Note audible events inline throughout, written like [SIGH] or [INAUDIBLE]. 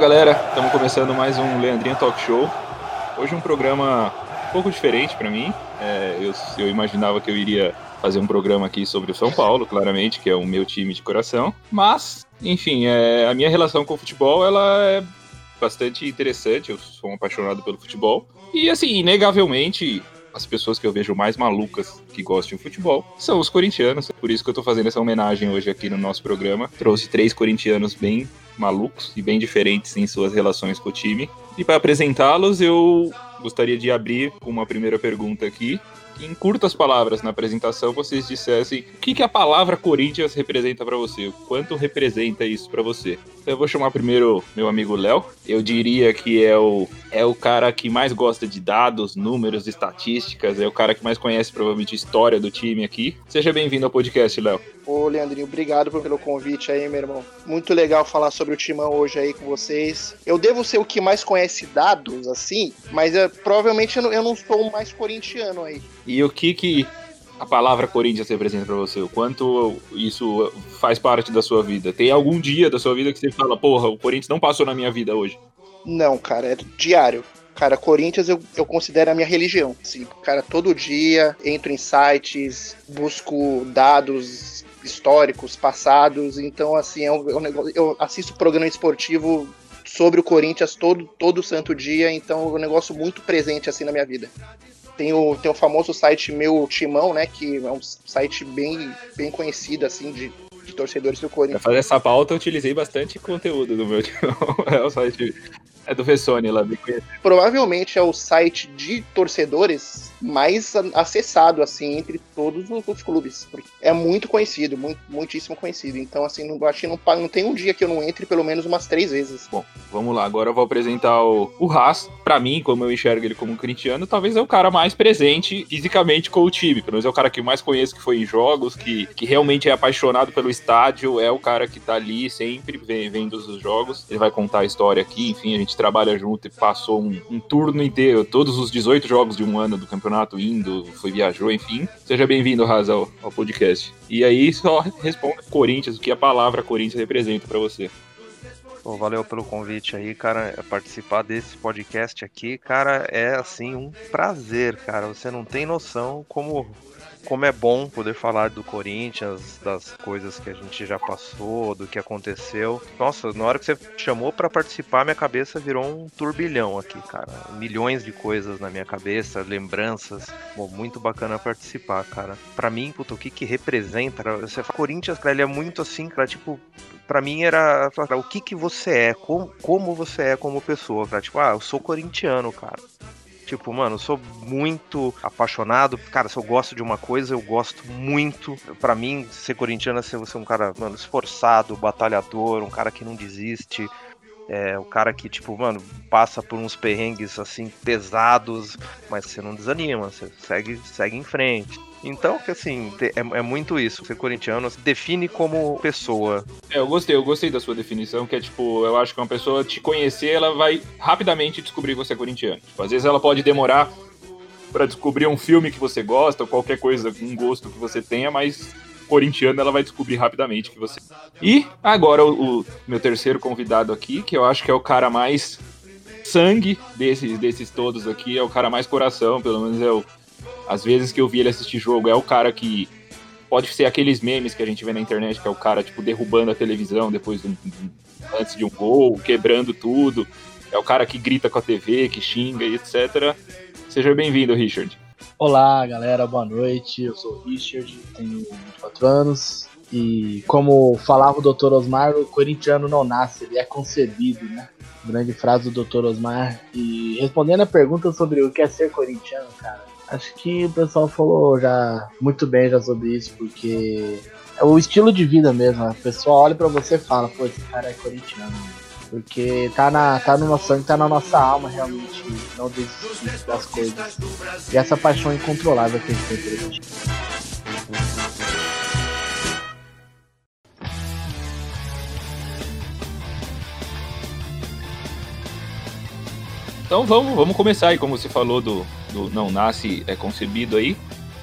galera, estamos começando mais um Leandrinho Talk Show. Hoje um programa um pouco diferente para mim. É, eu, eu imaginava que eu iria fazer um programa aqui sobre o São Paulo, claramente, que é o meu time de coração. Mas, enfim, é, a minha relação com o futebol ela é bastante interessante. Eu sou um apaixonado pelo futebol. E, assim, inegavelmente, as pessoas que eu vejo mais malucas que gostam de futebol são os corintianos. Por isso que eu tô fazendo essa homenagem hoje aqui no nosso programa. Trouxe três corintianos bem malucos e bem diferentes em suas relações com o time. E para apresentá-los, eu gostaria de abrir com uma primeira pergunta aqui. Em curtas palavras na apresentação, vocês dissessem o que, que a palavra Corinthians representa para você, o quanto representa isso para você. Então eu vou chamar primeiro meu amigo Léo. Eu diria que é o, é o cara que mais gosta de dados, números, estatísticas, é o cara que mais conhece provavelmente a história do time aqui. Seja bem-vindo ao podcast, Léo. Ô, Leandrinho, obrigado pelo convite aí, meu irmão. Muito legal falar sobre o Timão hoje aí com vocês. Eu devo ser o que mais conhece dados, assim, mas é, provavelmente eu não, eu não sou o mais corintiano aí. E o que que a palavra Corinthians representa para você? O quanto isso faz parte da sua vida? Tem algum dia da sua vida que você fala, porra, o Corinthians não passou na minha vida hoje? Não, cara, é diário. Cara, Corinthians eu, eu considero a minha religião. Assim, cara, todo dia entro em sites, busco dados históricos, passados. Então, assim, é um, é um negócio, eu assisto programa esportivo sobre o Corinthians todo, todo santo dia. Então, é um negócio muito presente assim na minha vida. Tem o, tem o famoso site Meu Timão, né? Que é um site bem, bem conhecido, assim, de, de torcedores do Corinthians. Pra fazer essa pauta, eu utilizei bastante conteúdo do meu timão. [LAUGHS] É o site. É do Vessone lá, bem conhecido. Provavelmente é o site de torcedores mais acessado, assim, entre todos os clubes. É muito conhecido, muito, muitíssimo conhecido. Então, assim, não, acho que não, não tem um dia que eu não entre pelo menos umas três vezes. Bom, vamos lá. Agora eu vou apresentar o, o Haas. Pra mim, como eu enxergo ele como um corintiano, talvez é o cara mais presente fisicamente com o time. Pelo menos é o cara que eu mais conheço que foi em jogos, que, que realmente é apaixonado pelo estádio. É o cara que tá ali sempre vendo os jogos. Ele vai contar a história aqui. Enfim, a gente trabalha junto e passou um, um turno inteiro, todos os 18 jogos de um ano do campeonato indo, foi viajou, enfim. Seja bem-vindo, Haas, ao, ao podcast. E aí [LAUGHS] só responda Corinthians, o que a palavra Corinthians representa para você. Pô, valeu pelo convite aí, cara. Participar desse podcast aqui, cara, é assim um prazer, cara. Você não tem noção como como é bom poder falar do Corinthians, das coisas que a gente já passou, do que aconteceu. Nossa, na hora que você chamou para participar, minha cabeça virou um turbilhão aqui, cara. Milhões de coisas na minha cabeça, lembranças. Bom, muito bacana participar, cara. Para mim, o que que representa? Você fala Corinthians, cara, ele é muito assim, cara, tipo, para mim era o que que você é, como, como você é como pessoa, cara. Tipo, ah, eu sou corintiano, cara. Tipo, mano, eu sou muito apaixonado. Cara, se eu gosto de uma coisa, eu gosto muito. Para mim, ser corintiano é ser você um cara, mano, esforçado, batalhador, um cara que não desiste. É, o cara que, tipo, mano, passa por uns perrengues assim pesados, mas você não desanima, você segue, segue em frente. Então, assim, é, é, muito isso. Ser corintiano se define como pessoa. É, eu gostei, eu gostei da sua definição, que é tipo, eu acho que uma pessoa te conhecer, ela vai rapidamente descobrir que você é corintiano. Tipo, às vezes ela pode demorar para descobrir um filme que você gosta, ou qualquer coisa, um gosto que você tenha, mas corintiano ela vai descobrir rapidamente que você. E agora o, o meu terceiro convidado aqui, que eu acho que é o cara mais sangue desses, desses todos aqui, é o cara mais coração, pelo menos é o às vezes que eu vi ele assistir jogo, é o cara que pode ser aqueles memes que a gente vê na internet, que é o cara, tipo, derrubando a televisão depois do, antes de um gol, quebrando tudo. É o cara que grita com a TV, que xinga e etc. Seja bem-vindo, Richard. Olá, galera, boa noite. Eu sou o Richard, tenho 24 anos. E como falava o Dr. Osmar, o corintiano não nasce, ele é concebido, né? Grande frase do Dr. Osmar. E respondendo a pergunta sobre o que é ser corintiano, cara, Acho que o pessoal falou já muito bem já sobre isso, porque é o estilo de vida mesmo. A pessoa olha para você e fala, pô, esse cara é corintiano. Porque tá, na, tá no nosso sangue, tá na nossa alma realmente não desistir das coisas. E essa paixão incontrolável que a gente tem por gente. Então vamos, vamos começar aí, como você falou do, Não Nasce é concebido aí.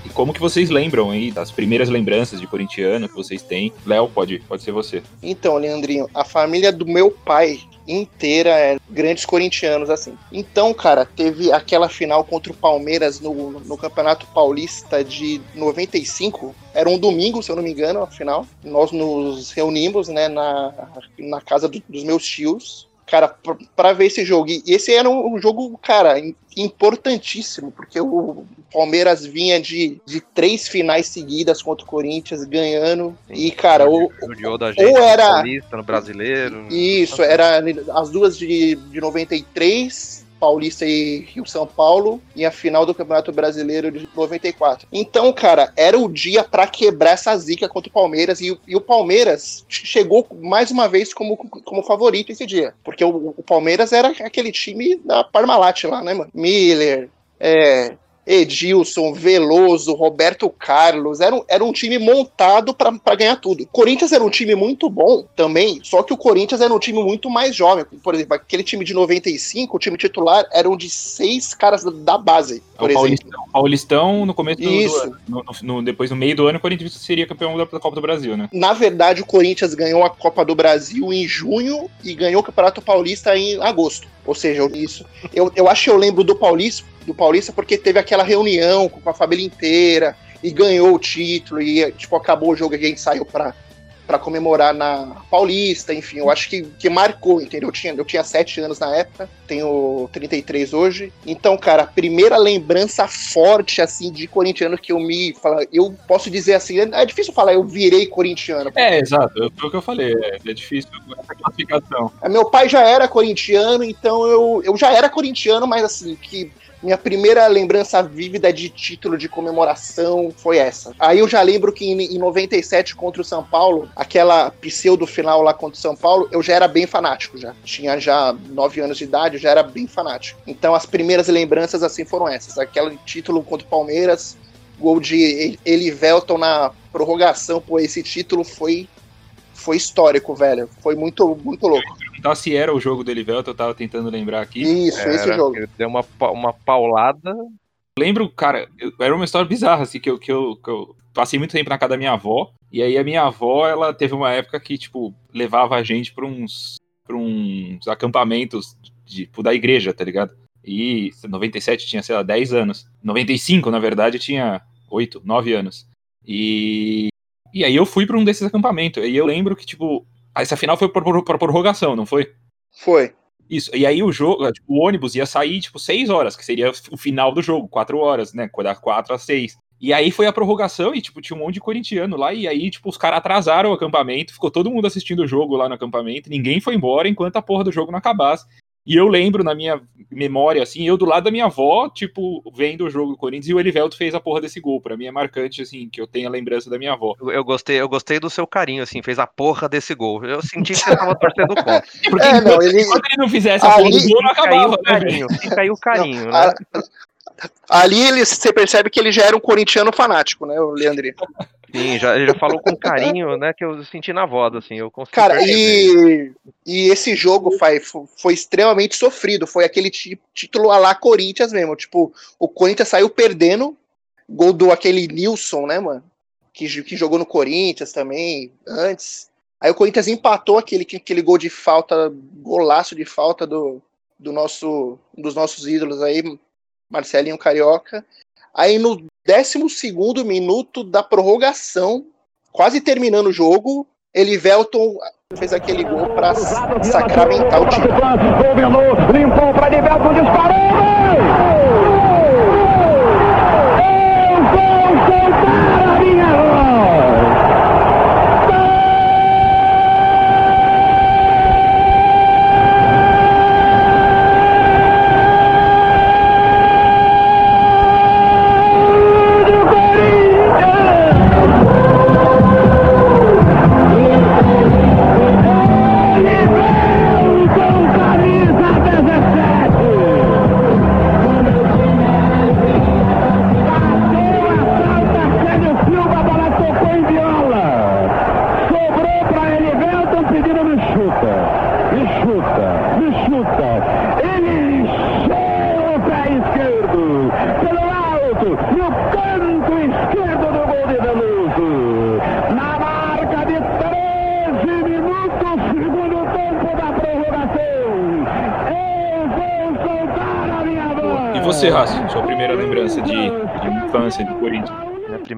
E como que vocês lembram aí das primeiras lembranças de corintiano que vocês têm? Léo, pode, pode ser você. Então, Leandrinho, a família do meu pai inteira é, grandes corintianos, assim. Então, cara, teve aquela final contra o Palmeiras no, no Campeonato Paulista de 95. Era um domingo, se eu não me engano, a final. Nós nos reunimos, né, na, na casa do, dos meus tios cara, para ver esse jogo. E esse era um, jogo, cara, importantíssimo, porque o Palmeiras vinha de, de três finais seguidas contra o Corinthians, ganhando. Sim, e, cara, ou, ou era. No brasileiro. Isso, era as duas de, de 93 Paulista e Rio São Paulo e a final do Campeonato Brasileiro de 94. Então, cara, era o dia para quebrar essa zica contra o Palmeiras e, e, o Palmeiras chegou mais uma vez como, como favorito esse dia, porque o, o Palmeiras era aquele time da Parmalat lá, né, mano? Miller, é, Edilson, Veloso, Roberto Carlos. Era um, era um time montado para ganhar tudo. O Corinthians era um time muito bom também, só que o Corinthians era um time muito mais jovem. Por exemplo, aquele time de 95, o time titular eram de seis caras da base. É por o Paulistão, Paulistão no começo do, Isso. do no, no, depois no meio do ano o Corinthians seria campeão da Copa do Brasil, né? Na verdade, o Corinthians ganhou a Copa do Brasil em junho e ganhou o Campeonato Paulista em agosto. Ou seja, isso. Eu, eu acho que eu lembro do Paulista, do Paulista porque teve aquela reunião com a família inteira e ganhou o título e tipo acabou o jogo e a gente saiu para para comemorar na Paulista, enfim, eu acho que, que marcou, entendeu? Eu tinha, eu tinha 7 anos na época, tenho 33 hoje. Então, cara, a primeira lembrança forte, assim, de corintiano que eu me. Fala, eu posso dizer assim, é difícil falar, eu virei corintiano. É, exato, foi o que eu falei, é, é difícil essa classificação. É, meu pai já era corintiano, então eu, eu já era corintiano, mas assim, que minha primeira lembrança vívida de título de comemoração foi essa. Aí eu já lembro que em, em 97 contra o São Paulo, aquela pseudo final lá contra o São Paulo, eu já era bem fanático já. Tinha já 9 anos de idade, eu já era bem fanático. Então as primeiras lembranças assim foram essas. Aquele título contra o Palmeiras, gol de Elivelton na prorrogação, pô, esse título foi foi histórico, velho. Foi muito, muito louco. Então, se era o jogo do Elivelton, eu tava tentando lembrar aqui. Isso, era, esse jogo. Ele deu uma, uma paulada. Lembro, cara, eu, era uma história bizarra, assim, que eu, que, eu, que eu passei muito tempo na casa da minha avó. E aí a minha avó, ela teve uma época que, tipo, levava a gente pra uns, pra uns acampamentos tipo, da igreja, tá ligado? E 97 tinha, sei lá, 10 anos. 95, na verdade, tinha 8, 9 anos. E e aí eu fui para um desses acampamentos. E eu lembro que, tipo, essa final foi por prorrogação, não foi? Foi. Isso. E aí o jogo, tipo, o ônibus ia sair, tipo, seis horas, que seria o final do jogo, quatro horas, né? Da quatro às seis. E aí foi a prorrogação e, tipo, tinha um monte de corintiano lá. E aí, tipo, os caras atrasaram o acampamento, ficou todo mundo assistindo o jogo lá no acampamento, ninguém foi embora enquanto a porra do jogo não acabasse. E eu lembro na minha memória, assim, eu do lado da minha avó, tipo, vendo o jogo do Corinthians e o Elivelto fez a porra desse gol. Pra mim é marcante, assim, que eu tenho a lembrança da minha avó. Eu, eu gostei, eu gostei do seu carinho, assim, fez a porra desse gol. Eu senti que você tava torcendo contra. Porque é, enquanto, não, ele... enquanto ele não fizesse a porra do gol, não acabava, né, carinho, Fica aí o carinho, não, né? A, ali ele, você percebe que ele já era um corintiano fanático, né, o Leandrinho? Sim, já, ele já falou com carinho, né, que eu senti na voz, assim, eu consegui Cara, e, e esse jogo foi, foi extremamente sofrido, foi aquele título a lá Corinthians mesmo, tipo, o Corinthians saiu perdendo, gol do aquele Nilson, né, mano, que, que jogou no Corinthians também, antes, aí o Corinthians empatou aquele, aquele gol de falta, golaço de falta do, do nosso, dos nossos ídolos aí, Marcelinho Carioca, Aí no 12 minuto da prorrogação, quase terminando o jogo, Elivelton fez aquele gol para sacramentar o time. Limpou para disparou!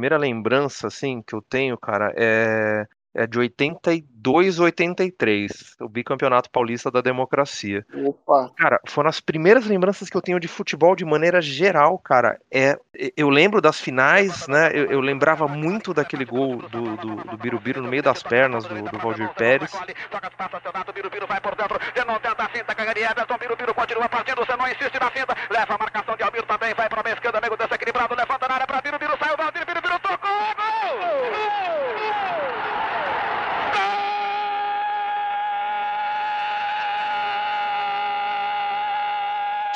Primeira lembrança, assim, que eu tenho, cara, é é de 82 83, o bicampeonato paulista da democracia. Opa. Cara, foram as primeiras lembranças que eu tenho de futebol de maneira geral, cara. É, eu lembro das finais, né? Eu, eu lembrava muito daquele gol do, do, do Birubiru no meio das pernas do, do Valdir Pérez. Leva a marcação de Almir também, vai para a esquerda, amigo desequilibrado, levanta na área para Birubiru, saiu o Valdir,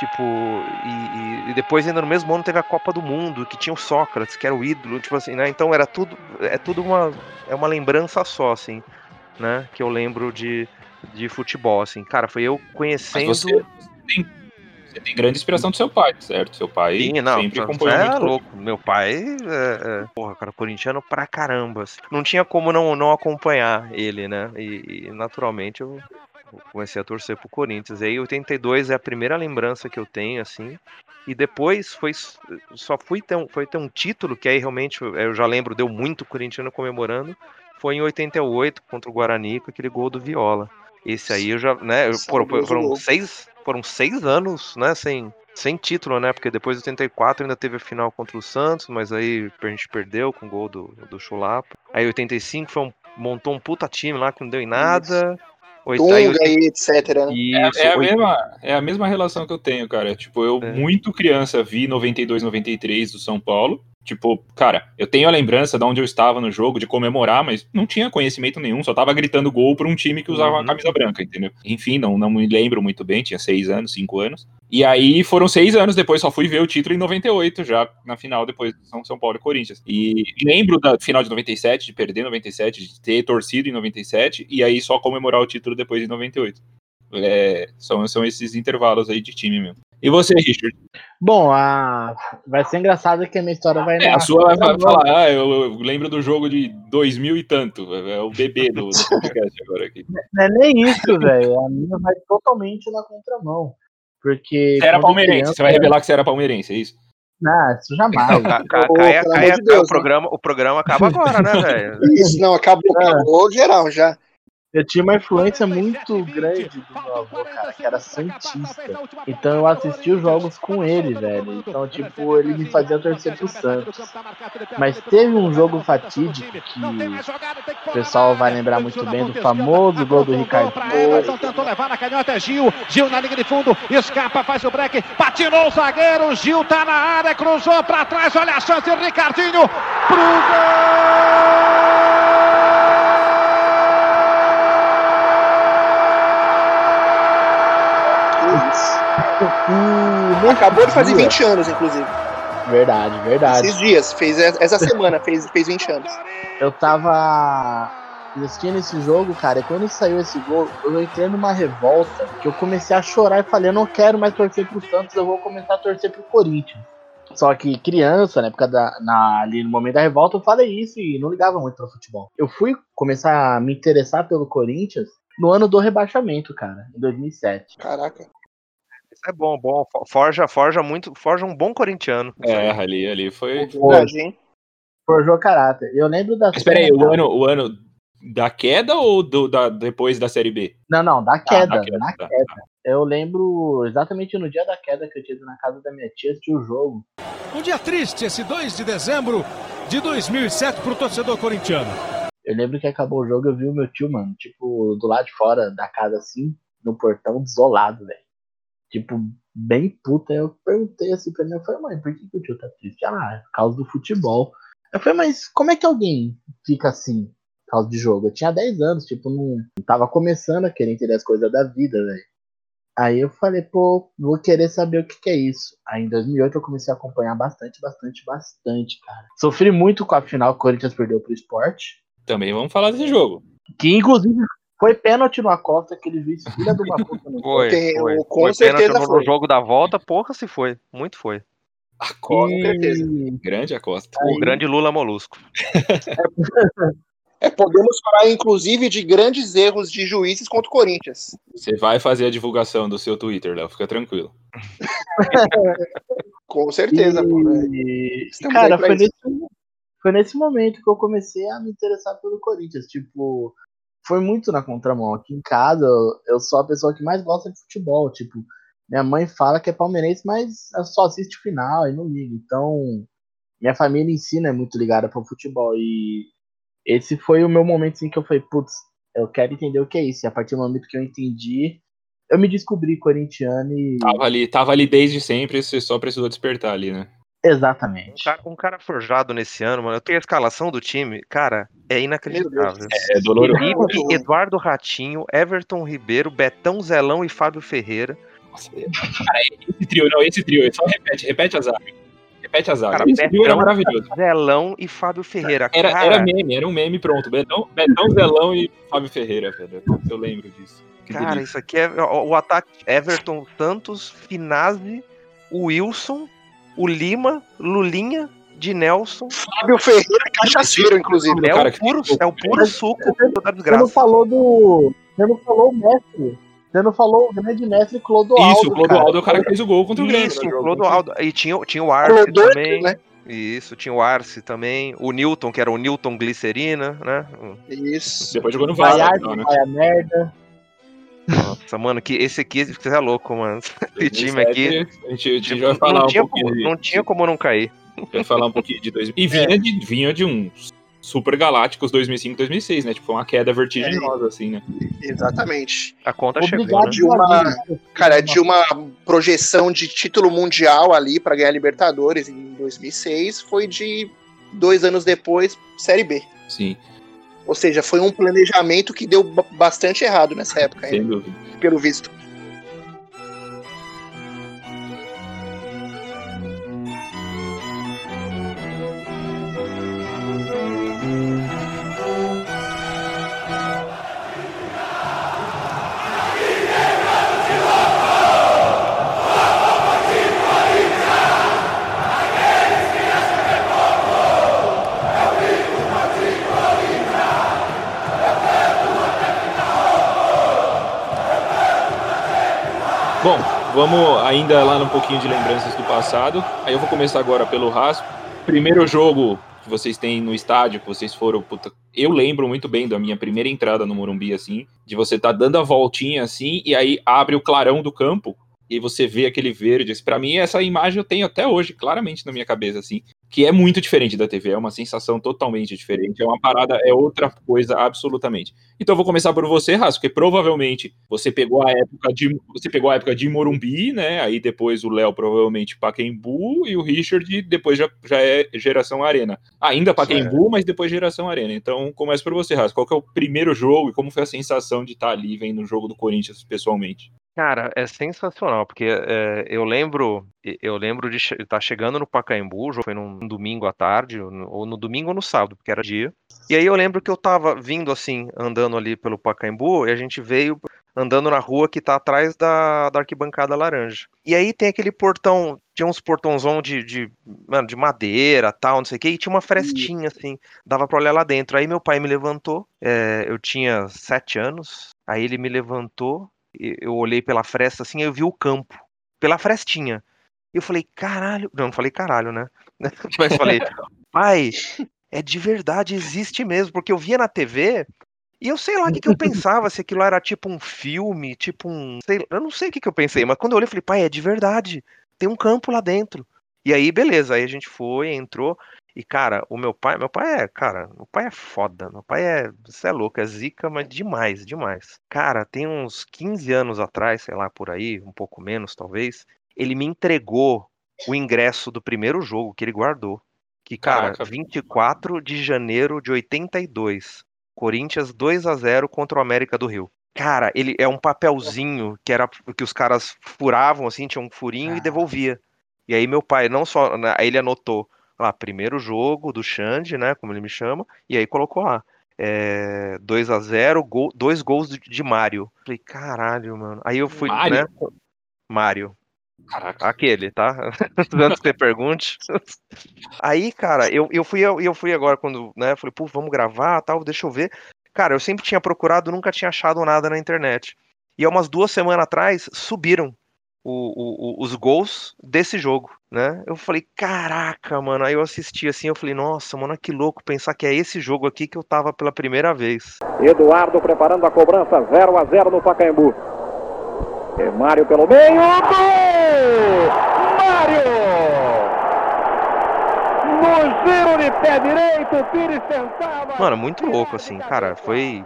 Tipo, e, e, depois ainda no mesmo ano teve a Copa do Mundo, que tinha o Sócrates, que era o ídolo, tipo assim, né? Então era tudo, é tudo uma, é uma lembrança só, assim, né? Que eu lembro de, de futebol, assim. Cara, foi eu conhecendo... Mas você tem, você tem grande inspiração do seu pai, certo? Seu pai Sim, não, sempre acompanhou é muito louco. Meu pai, é, é, porra, cara, corintiano pra caramba. Assim. Não tinha como não, não acompanhar ele, né? E, e naturalmente eu comecei a torcer pro Corinthians. E aí 82 é a primeira lembrança que eu tenho, assim. E depois foi só fui ter um, foi ter um título que aí realmente eu já lembro, deu muito corintiano comemorando. Foi em 88 contra o Guarani com aquele gol do Viola. Esse aí eu já, né, eu, foram, foram seis, foram seis anos, né, sem, sem título, né, porque depois de 84 ainda teve a final contra o Santos, mas aí a gente perdeu com o gol do, do Chulapa. Aí 85 foi um, montou um puta time lá que não deu em nada. Isso. Tunga e etc. Né? Isso, é, é, a mesma, é a mesma relação que eu tenho, cara. Tipo, eu, é. muito criança, vi 92, 93 do São Paulo. Tipo, cara, eu tenho a lembrança de onde eu estava no jogo, de comemorar, mas não tinha conhecimento nenhum, só tava gritando gol para um time que usava uhum. uma camisa branca, entendeu? Enfim, não, não me lembro muito bem, tinha seis anos, cinco anos. E aí foram seis anos depois, só fui ver o título em 98, já na final, depois de São, São Paulo e Corinthians. E lembro da final de 97, de perder 97, de ter torcido em 97, e aí só comemorar o título depois de 98. É, são, são esses intervalos aí de time mesmo. E você, Richard? Bom, a... vai ser engraçado que a minha história vai. É, a sua vai falar, ah, eu, eu, lembro do jogo de 2000 e tanto. É o bebê do, do podcast agora aqui. Não é nem isso, velho. A minha vai totalmente na contramão. Porque. Você era palmeirense, criança, você vai revelar que você era palmeirense, é isso? Não, isso jamais. Ca, ca, caia, caia, de Deus, o, programa, o programa acaba agora, né, velho? Isso, não, acabou, acabou geral já. Eu tinha uma influência muito grande do meu avô, cara, que era santista. Então eu assisti os jogos com ele, velho. Então, tipo, ele me fazia torcer pro Santos. Mas teve um jogo fatídico que o pessoal vai lembrar muito bem do famoso gol do Ricardo. Então tentou levar na canhota Gil. Gil na linha de fundo, escapa, faz o break, patinou o zagueiro. Gil tá na área, cruzou pra trás. Olha a chance, Ricardinho pro gol! Acabou de fazer 20 anos, inclusive. Verdade, verdade. Esses dias, fez essa semana, fez, fez 20 anos. Eu tava assistindo esse jogo, cara, e quando saiu esse gol, eu entrei numa revolta que eu comecei a chorar e falei, eu não quero mais torcer pro Santos, eu vou começar a torcer pro Corinthians. Só que criança, na época da. Na, ali no momento da revolta, eu falei isso e não ligava muito pro futebol. Eu fui começar a me interessar pelo Corinthians no ano do rebaixamento, cara, em 2007. Caraca é bom, bom. Forja, forja muito, forja um bom corintiano. É, ali, ali foi. Hoje, Forjou caráter. Eu lembro da. Espera aí, o ano, o ano da queda ou do, da, depois da Série B? Não, não, da queda. Ah, da queda, na tá, queda. Tá. Eu lembro exatamente no dia da queda que eu tinha ido na casa da minha tia assistir o jogo. Um dia triste, esse 2 de dezembro de 2007 pro torcedor corintiano. Eu lembro que acabou o jogo, eu vi o meu tio, mano, tipo, do lado de fora da casa assim, no portão desolado, velho tipo, bem puta. Eu perguntei assim pra minha eu falei, mãe, por que, que o tio tá triste? Ah, por causa do futebol. Eu falei, mas como é que alguém fica assim, por causa de jogo? Eu tinha 10 anos, tipo, não, não tava começando a querer entender as coisas da vida, velho. Aí eu falei, pô, vou querer saber o que, que é isso. Aí em 2008 eu comecei a acompanhar bastante, bastante, bastante, cara. Sofri muito com a final que o Corinthians perdeu pro esporte. Também vamos falar desse jogo. Que inclusive foi pênalti no Acosta, aquele juiz filha do uma puta. [LAUGHS] foi, foi, foi. Com foi certeza no, foi. jogo da volta, porra se foi. Muito foi. Acosta, e... certeza. Grande Acosta. O grande Lula Molusco. É, podemos falar, inclusive, de grandes erros de juízes contra o Corinthians. Você vai fazer a divulgação do seu Twitter, Léo, fica tranquilo. [LAUGHS] Com certeza, e, pô. cara, foi nesse, foi nesse momento que eu comecei a me interessar pelo Corinthians. Tipo, foi muito na contramão. Aqui em casa, eu- sou a pessoa que mais gosta de futebol. Tipo, minha mãe fala que é palmeirense, mas só assiste final e não liga. Então, minha família em si não é muito ligada pro futebol. E esse foi o meu momento assim, que eu falei, putz, eu quero entender o que é isso. E a partir do momento que eu entendi, eu me descobri corintiano e. Tava ali, tava ali desde sempre, você só precisou despertar ali, né? Um Exatamente. cara, um cara forjado nesse ano, mano. Eu tenho a escalação do time, cara, é inacreditável. É doloroso. Felipe. Eduardo Ratinho, Everton Ribeiro, Betão Zelão e Fábio Ferreira. Nossa, cara, esse trio, não, esse trio, só repete, repete a zaga. Repete a zaga. Cara, esse trio era Betão, maravilhoso. Zelão e Fábio Ferreira. Era, cara, era meme, era um meme pronto. Betão, Betão Zelão e Fábio Ferreira, velho. Eu lembro disso. Que cara, delícia. isso aqui é o, o ataque Everton Santos, Finazzi, Wilson, o Lima, Lulinha, de Nelson. Fábio Ferreira, cachaceiro, inclusive. É cara o puro, é o puro suco da Você não desgraça. falou do. Você não falou o mestre. Você não falou o grande mestre Clodoaldo. Isso, o Clodoaldo é o cara que fez o gol contra o Grêmio. Isso, no o. Clodoaldo. E tinha, tinha o Arce Clodoaldo, também. né? Isso, tinha o Arce também. O Newton, que era o Newton Glicerina, né? Isso. Depois jogou no Vai Vasco, arte, então, né? vai a merda. Nossa, mano, que esse aqui você é louco, mano. [LAUGHS] Esse time aqui. 2007, A gente, a gente tipo, vai falar não, um tinha pouquinho. como, de- não tinha como não cair. Vai falar um pouquinho de 2000. E vinha, de, vinha de um Super Galácticos 2005, 2006, né? Tipo, foi uma queda vertiginosa, assim, né? Exatamente. A conta chegou, Obrigado, né? De uma-. Cara, de uma projeção de título mundial ali pra ganhar Libertadores em 2006 foi de dois anos depois Série B. Sim, Ou seja, foi um planejamento que deu ba- bastante errado nessa época, sem dúvida. pelo visto. Vamos ainda lá num pouquinho de lembranças do passado. Aí eu vou começar agora pelo Rasco. Primeiro jogo que vocês têm no estádio, que vocês foram. puta, eu lembro muito bem da minha primeira entrada no Morumbi, assim, de você tá dando a voltinha assim, e aí abre o clarão do campo e você vê aquele verde. Pra mim, essa imagem eu tenho até hoje, claramente na minha cabeça, assim, que é muito diferente da TV, é uma sensação totalmente diferente, é uma parada, é outra coisa absolutamente. Então eu vou começar por você, Raso, porque provavelmente você pegou a época de você pegou a época de Morumbi, né? Aí depois o Léo provavelmente Pacaembu e o Richard depois já, já é geração Arena. Ainda Pacaembu, mas depois geração Arena. Então começa por você, Raso. Qual que é o primeiro jogo e como foi a sensação de estar ali vendo o jogo do Corinthians pessoalmente? Cara, é sensacional, porque é, eu lembro eu lembro de estar chegando no Pacaembu, foi num domingo à tarde, ou no, ou no domingo ou no sábado, porque era dia. E aí eu lembro que eu tava vindo assim, andando ali pelo Pacaembu, e a gente veio andando na rua que tá atrás da, da arquibancada laranja. E aí tem aquele portão, tinha uns portãozão de, de, mano, de madeira, tal, não sei o que, e tinha uma frestinha assim, dava pra olhar lá dentro. Aí meu pai me levantou, é, eu tinha sete anos, aí ele me levantou, eu olhei pela fresta assim, eu vi o campo, pela frestinha. E eu falei, caralho, não, não falei caralho, né? [LAUGHS] Mas falei, pai, é de verdade, existe mesmo, porque eu via na TV e eu sei lá o que, que eu pensava, se aquilo era tipo um filme, tipo um. Sei, eu não sei o que, que eu pensei, mas quando eu olhei, eu falei, pai, é de verdade. Tem um campo lá dentro. E aí, beleza, aí a gente foi, entrou. E, cara, o meu pai, meu pai é, cara, meu pai é foda. Meu pai é, você é louco, é zica, mas demais, demais. Cara, tem uns 15 anos atrás, sei lá, por aí, um pouco menos talvez, ele me entregou o ingresso do primeiro jogo que ele guardou. Que, cara, Caraca. 24 de janeiro de 82. Corinthians 2 a 0 contra o América do Rio. Cara, ele é um papelzinho que era que os caras furavam assim, tinha um furinho e devolvia. E aí meu pai não só, né, aí ele anotou lá, primeiro jogo do Xande, né, como ele me chama, e aí colocou lá. É, 2 a 0 gol, dois gols de, de Mário. Falei, caralho, mano. Aí eu fui, Mário? né? Mário. Caraca. Aquele, tá? [LAUGHS] Antes que você pergunte. Aí, cara, eu, eu, fui, eu, eu fui agora quando, né? Falei, pô, vamos gravar tal, deixa eu ver. Cara, eu sempre tinha procurado, nunca tinha achado nada na internet. E há umas duas semanas atrás, subiram. O, o, os gols desse jogo, né? Eu falei, caraca, mano. Aí eu assisti assim, eu falei, nossa, mano, que louco pensar que é esse jogo aqui que eu tava pela primeira vez. Eduardo preparando a cobrança, 0 a 0 no Pacaembu. E Mário pelo meio, gol! Mário! Giro de pé direito, Pires tentava. Mano, muito louco, assim, cara. Foi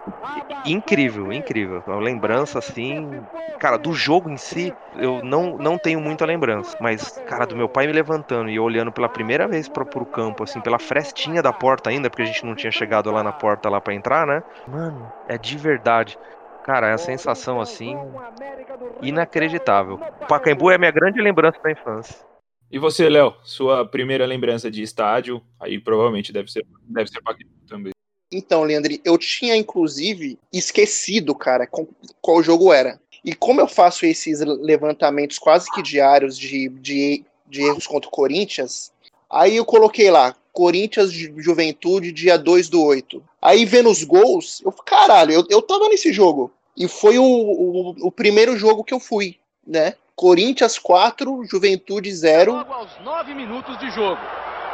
incrível, incrível. Uma lembrança, assim. Cara, do jogo em si, eu não, não tenho muita lembrança. Mas, cara, do meu pai me levantando e olhando pela primeira vez pro, pro campo, assim, pela frestinha da porta ainda, porque a gente não tinha chegado lá na porta lá para entrar, né? Mano, é de verdade. Cara, é a sensação assim inacreditável. Pacaembu é a minha grande lembrança da infância. E você, Léo, sua primeira lembrança de estádio, aí provavelmente deve ser, deve ser Pacaembu também. Então, Leandro, eu tinha inclusive esquecido, cara, qual jogo era. E como eu faço esses levantamentos quase que diários de, de, de erros contra o Corinthians, aí eu coloquei lá, Corinthians Juventude, dia 2 do 8. Aí vendo os gols, eu caralho, eu, eu tava nesse jogo. E foi o, o, o primeiro jogo que eu fui, né? Corinthians 4, Juventude 0. Logo aos 9 minutos de jogo.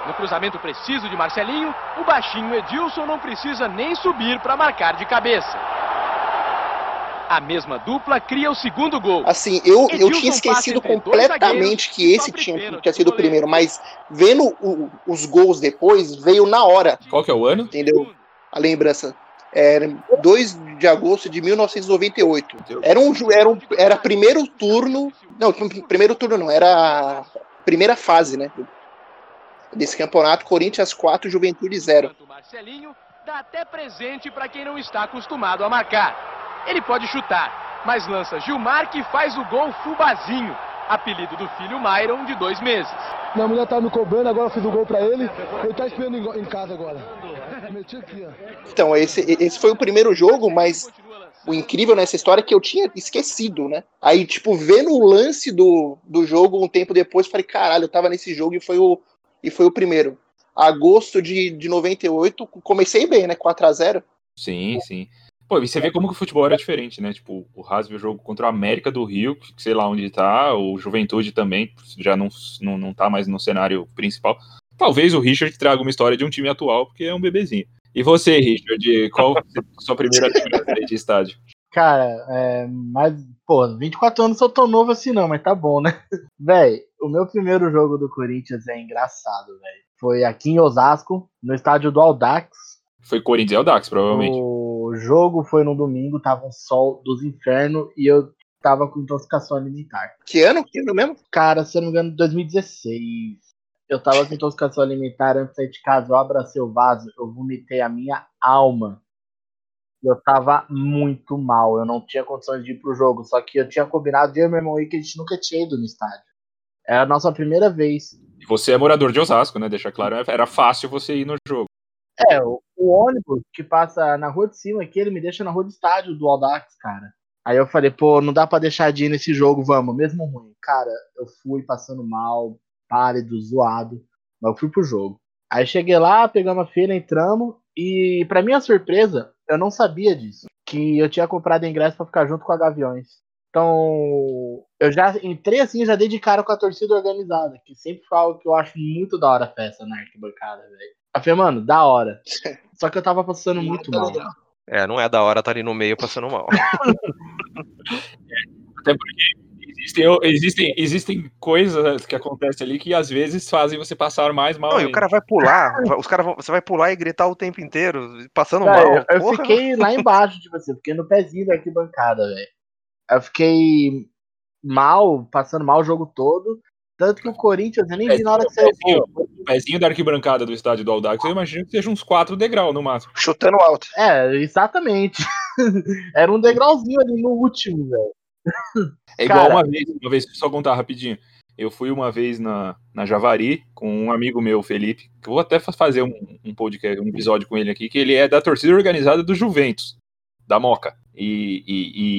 No cruzamento preciso de Marcelinho, o baixinho Edilson não precisa nem subir para marcar de cabeça. A mesma dupla cria o segundo gol. Assim, eu, eu tinha esquecido completamente que esse tinha, tinha sido o primeiro, mas vendo o, os gols depois, veio na hora. Qual que é o ano? Entendeu? A lembrança. Era 2 de agosto de 1998. Era um, era um era primeiro turno. Não, primeiro turno não, era a primeira fase, né? Desse campeonato, Corinthians 4, Juventude 0. Marcelinho dá até presente para quem não está acostumado a marcar. Ele pode chutar, mas lança Gilmar que faz o gol Fubazinho, apelido do filho Myron de dois meses. Minha mulher tá me cobrando, agora eu fiz o gol para ele. Ele tá esperando em casa agora. Então, esse, esse foi o primeiro jogo, mas o incrível nessa história é que eu tinha esquecido, né? Aí, tipo, vendo o lance do, do jogo um tempo depois, falei, caralho, eu tava nesse jogo e foi o, e foi o primeiro. Agosto de, de 98, comecei bem, né? 4 a 0 Sim, sim. Pô, e você vê como que o futebol era diferente, né? Tipo, o Haas viu o jogo contra o América do Rio, que sei lá onde tá, o Juventude também, já não, não, não tá mais no cenário principal. Talvez o Richard traga uma história de um time atual, porque é um bebezinho. E você, Richard, qual [LAUGHS] a sua primeira lembrança de estádio? Cara, é, mas, pô, 24 anos eu tô novo assim não, mas tá bom, né? [LAUGHS] Véi, o meu primeiro jogo do Corinthians é engraçado, velho. Foi aqui em Osasco, no estádio do Aldax. Foi Corinthians e Aldax, provavelmente. O jogo foi no domingo, tava um sol dos infernos e eu tava com intoxicação alimentar. Que ano? Que ano mesmo? Cara, se eu não me engano, 2016. Eu tava com intoxicação alimentar antes de sair de casa, eu abracei o vaso, eu vomitei a minha alma. Eu tava muito mal, eu não tinha condições de ir pro jogo, só que eu tinha combinado de eu e meu irmão aí que a gente nunca tinha ido no estádio. Era a nossa primeira vez. E você é morador de Osasco, né? Deixa claro, era fácil você ir no jogo. É, o, o ônibus que passa na rua de cima aqui, ele me deixa na rua do estádio do Aldax, cara. Aí eu falei, pô, não dá pra deixar de ir nesse jogo, vamos, mesmo ruim. Cara, eu fui passando mal, pálido, zoado, mas eu fui pro jogo. Aí cheguei lá, pegamos a feira, entramos, e para minha surpresa, eu não sabia disso. Que eu tinha comprado ingresso para ficar junto com a Gaviões. Então, eu já entrei assim, já dei de cara com a torcida organizada, que sempre foi algo que eu acho muito da hora a festa na arquibancada, velho. Eu falei, mano, da hora. [LAUGHS] Só que eu tava passando muito mal. É, não é da hora tá ali no meio passando mal. [LAUGHS] Até porque existem, existem, existem coisas que acontecem ali que às vezes fazem você passar mais mal. Não, e o cara vai pular, os cara, você vai pular e gritar o tempo inteiro, passando Não, mal. Eu, eu fiquei lá embaixo, tipo assim, eu fiquei no pezinho da arquibancada, velho. Eu fiquei mal, passando mal o jogo todo. Tanto que o Corinthians, eu nem vi na hora que saiu o gol. O pezinho da arquibancada do estádio do Aldax, eu imagino que seja uns 4 degraus no máximo. Chutando alto. É, exatamente. [LAUGHS] Era um degrauzinho ali no último, velho. É igual Cara. uma vez, uma vez, só contar rapidinho. Eu fui uma vez na, na Javari com um amigo meu, Felipe, que eu vou até fa- fazer um, um podcast, um episódio com ele aqui, que ele é da torcida organizada do Juventus, da Moca. E, e,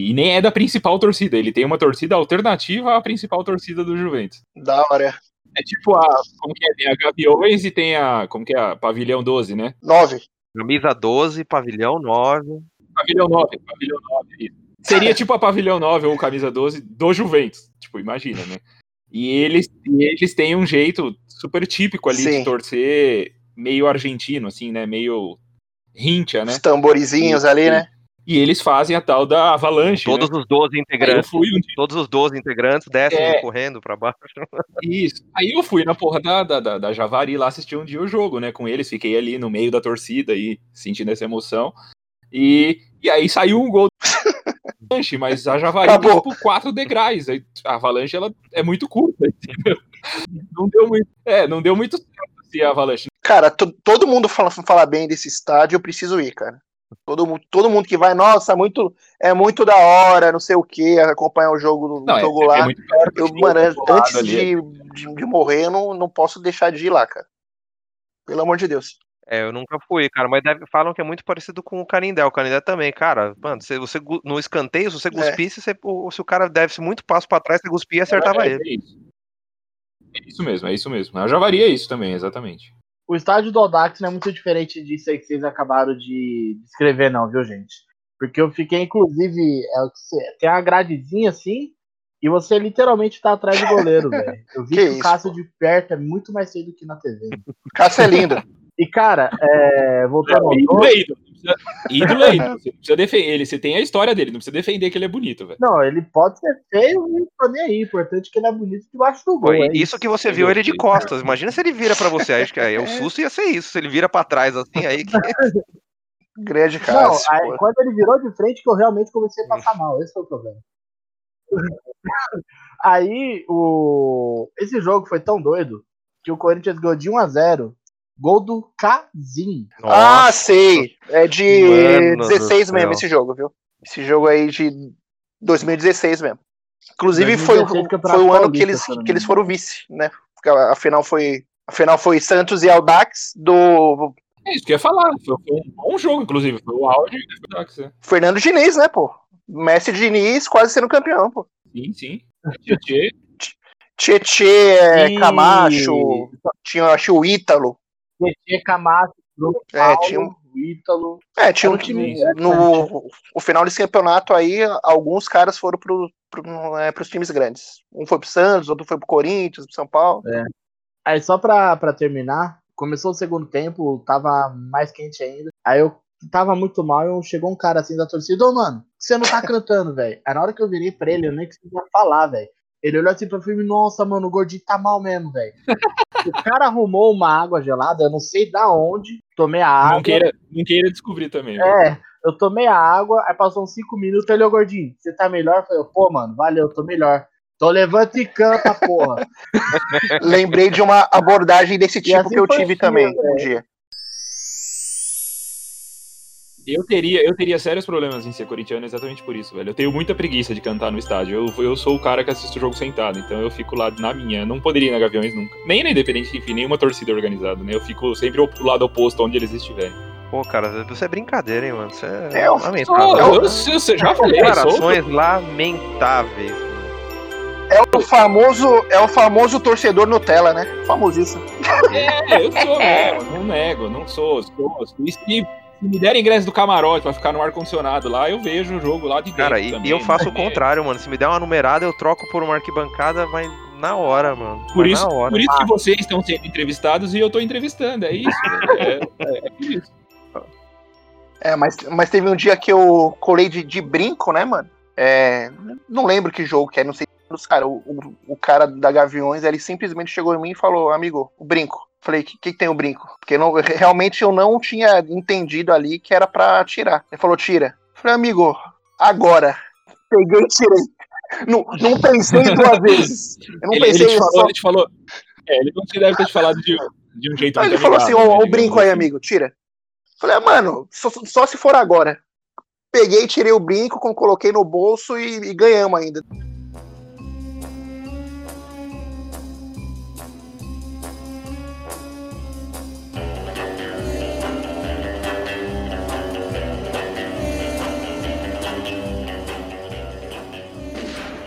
e- e nem é da principal torcida, ele tem uma torcida alternativa à principal torcida do Juventus. Da hora. É tipo a. Como que é? Tem a Gaviões e tem a. Como que é? A Pavilhão 12, né? 9. Camisa 12, pavilhão 9. Pavilhão 9, Pavilhão 9. isso. Seria tipo a Pavilhão 9 ou Camisa 12 do Juventus. Tipo, imagina, né? E eles, e eles têm um jeito super típico ali Sim. de torcer meio argentino, assim, né? Meio rincha, né? Os tamborizinhos ali, né? E eles fazem a tal da avalanche, Todos né? os 12 Aí eu integrantes. um dia, Todos os 12 integrantes descem É. correndo pra baixo. [LAUGHS] isso. Aí eu fui na porra da, da, da, Javari lá assistir um dia o jogo, né? Com eles, fiquei ali no meio da torcida aí, sentindo essa emoção. E, e aí saiu um gol do Avalanche, mas a Javari tem Acabou. tipo quatro degraus. A Avalanche ela é muito curta, entendeu? Não deu muito, é, não deu muito certo assim, a Avalanche. Cara, to- todo mundo fala, fala bem desse estádio, eu preciso ir, cara. Todo, mu- todo mundo que vai, nossa, muito, é muito da hora, não sei o que, acompanhar o jogo, o Não, é, jogo é lá. muito perto, eu, mano, do antes de, de, de morrer, eu não, não posso deixar de ir lá, cara. Pelo amor de Deus. É, eu nunca fui, cara, mas deve- falam que é muito parecido com o Canindé. O Canindé também, cara. Mano, se você no escanteio, se você cuspisse, você- o- se o cara desse muito passo pra trás, você cuspia e acertava É, ele. é isso. É isso mesmo, é isso mesmo. A Javari é isso também, exatamente. O estádio do Audax não é muito diferente disso aí que vocês acabaram de descrever, não, viu, gente? Porque eu fiquei, inclusive, é, o que você- tem uma gradezinha assim, e você literalmente tá atrás do goleiro, [LAUGHS] velho. Eu vi Que que, o Cássio de perto é muito mais cedo que na TV. Cássio é lindo. E, cara, é, voltando ao jogo, é não precisa- Ídolo é ídolo. Você não precisa defender ele. Você tem a história dele, não precisa defender que ele é bonito, velho. não, ele pode ser feio, não tô nem aí. O importante é que ele é bonito debaixo do gol. e é isso que você viu ele de costas. Imagina se ele vira pra você. Acho que aí o susto ia ser isso. Se ele vira pra trás assim, aí que. [LAUGHS] Grande Não, Cássio. aí, quando ele virou de frente que eu realmente comecei a passar mal. Esse foi o problema. [LAUGHS] Aí, o... esse jogo foi tão doido que o Corinthians ganhou de 1 a 0 Gol do Casim. Ah, sei. É de Mano do 16 mesmo esse jogo, viu? Esse jogo aí de 2016 mesmo. Inclusive foi, o- 2016 Campeonato foi o ano que eles, que eles foram vice, né? Porque a, a final foi a final foi Santos e Aldax do É isso que eu ia falar. Foi, foi um bom jogo, inclusive. Foi o auge do Audax, é. Fernando Diniz, né, pô? Messi Diniz quase sendo campeão, pô. Sim, sim. Tietê. Tietê, é, Camacho, tinha, eu acho, o Ítalo. Tietê, Camacho, Bruno É, tinha um- Ítalo. É, tinha um time. No o final desse campeonato aí, alguns caras foram pro, pro, é, pros times grandes. Um foi pro Santos, outro foi pro Corinthians, pro São Paulo. Aí só pra, pra terminar, começou o segundo tempo, tava mais quente ainda. Aí eu tava muito mal e chegou um cara assim da torcida, ô mano, você não tá [LAUGHS] cantando, velho? Aí na hora que eu virei pra ele, eu nem conseguia falar, velho. Ele olhou assim pra mim e nossa, mano, o gordinho tá mal mesmo, velho. O cara arrumou uma água gelada, eu não sei da onde, tomei a água. Não queira, não queira descobrir também. É, eu tomei a água, aí passou uns 5 minutos, ele, ô gordinho, você tá melhor? Eu falei, pô, mano, valeu, tô melhor. Então levanta e canta, porra. [LAUGHS] Lembrei de uma abordagem desse tipo assim que eu tive o também filme, um dia. Eu teria, eu teria sérios problemas em ser corintiano exatamente por isso, velho. Eu tenho muita preguiça de cantar no estádio. Eu, eu sou o cara que assiste o jogo sentado, então eu fico lá na minha. Eu não poderia ir na Gaviões nunca. Nem na Independente, enfim, nenhuma torcida organizada, né? Eu fico sempre ao lado oposto onde eles estiverem. Pô, cara, você é brincadeira, hein, mano? Você é, É, eu- lamentável. Oh, eu, eu, eu já falei, eu sou. Declarações lamentáveis. É o famoso, é o famoso torcedor Nutella, né? Famosíssimo. É, eu sou mesmo, não nego, não sou, sou. E se, se me derem ingresso do camarote pra ficar no ar-condicionado lá, eu vejo o jogo lá de dentro. Cara, e, também, e eu faço o não é. contrário, mano. Se me der uma numerada, eu troco por uma arquibancada, mas na hora, mano. Por Mas isso, na hora. por isso que vocês estão sendo entrevistados e eu tô entrevistando, é isso. velho. É, é, é por isso. É, mas, mas teve um dia que eu colei de, de brinco, né, mano? É, não lembro que jogo que é, não sei. Os cara, o, o, o cara da Gaviões, ele simplesmente chegou em mim e falou, amigo, o brinco. Falei, o que, que tem o brinco? Porque não, realmente eu não tinha entendido ali que era pra tirar. Ele falou, tira. Falei, amigo, agora. Peguei e tirei. Não, não pensei duas vezes. Eu não Ele, ele pensei te falou, só. ele te falou. É, ele não deve ter te falado de, de um jeito ele falou assim, ó, né, o brinco aí, assim. amigo, tira. Falei, ah, mano, só, só se for agora. Peguei, tirei o brinco, coloquei no bolso e, e ganhamos ainda.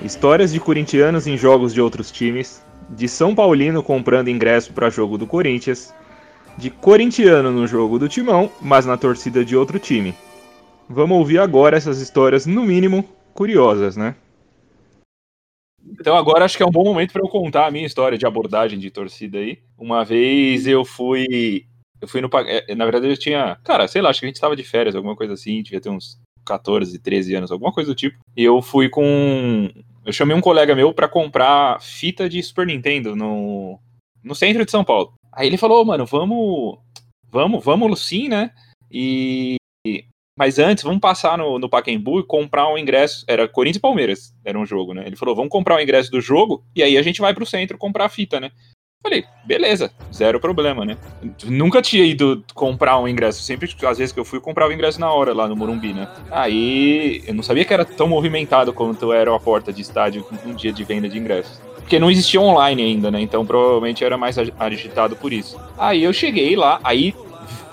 Histórias de corintianos em jogos de outros times, de São Paulino comprando ingresso para jogo do Corinthians, de corintiano no jogo do Timão, mas na torcida de outro time. Vamos ouvir agora essas histórias, no mínimo, curiosas, né? Então agora acho que é um bom momento para eu contar a minha história de abordagem de torcida aí. Uma vez eu fui. Eu fui no. é, Na verdade, eu tinha. Cara, sei lá, acho que a gente estava de férias, alguma coisa assim, devia ter uns 14, 13 anos, alguma coisa do tipo. E eu fui com. Eu chamei um colega meu para comprar fita de Super Nintendo no, no centro de São Paulo. Aí ele falou, mano, vamos. Vamos, vamos sim, né? E. Mas antes, vamos passar no, no Pacaembu e comprar um ingresso. Era Corinthians e Palmeiras, era um jogo, né? Ele falou, vamos comprar o ingresso do jogo e aí a gente vai pro centro comprar a fita, né? Falei, beleza, zero problema, né? Nunca tinha ido comprar um ingresso. Sempre, às vezes que eu fui, eu comprava o ingresso na hora lá no Morumbi, né? Aí eu não sabia que era tão movimentado quanto era a porta de estádio um dia de venda de ingressos. Porque não existia online ainda, né? Então provavelmente era mais ag- agitado por isso. Aí eu cheguei lá, aí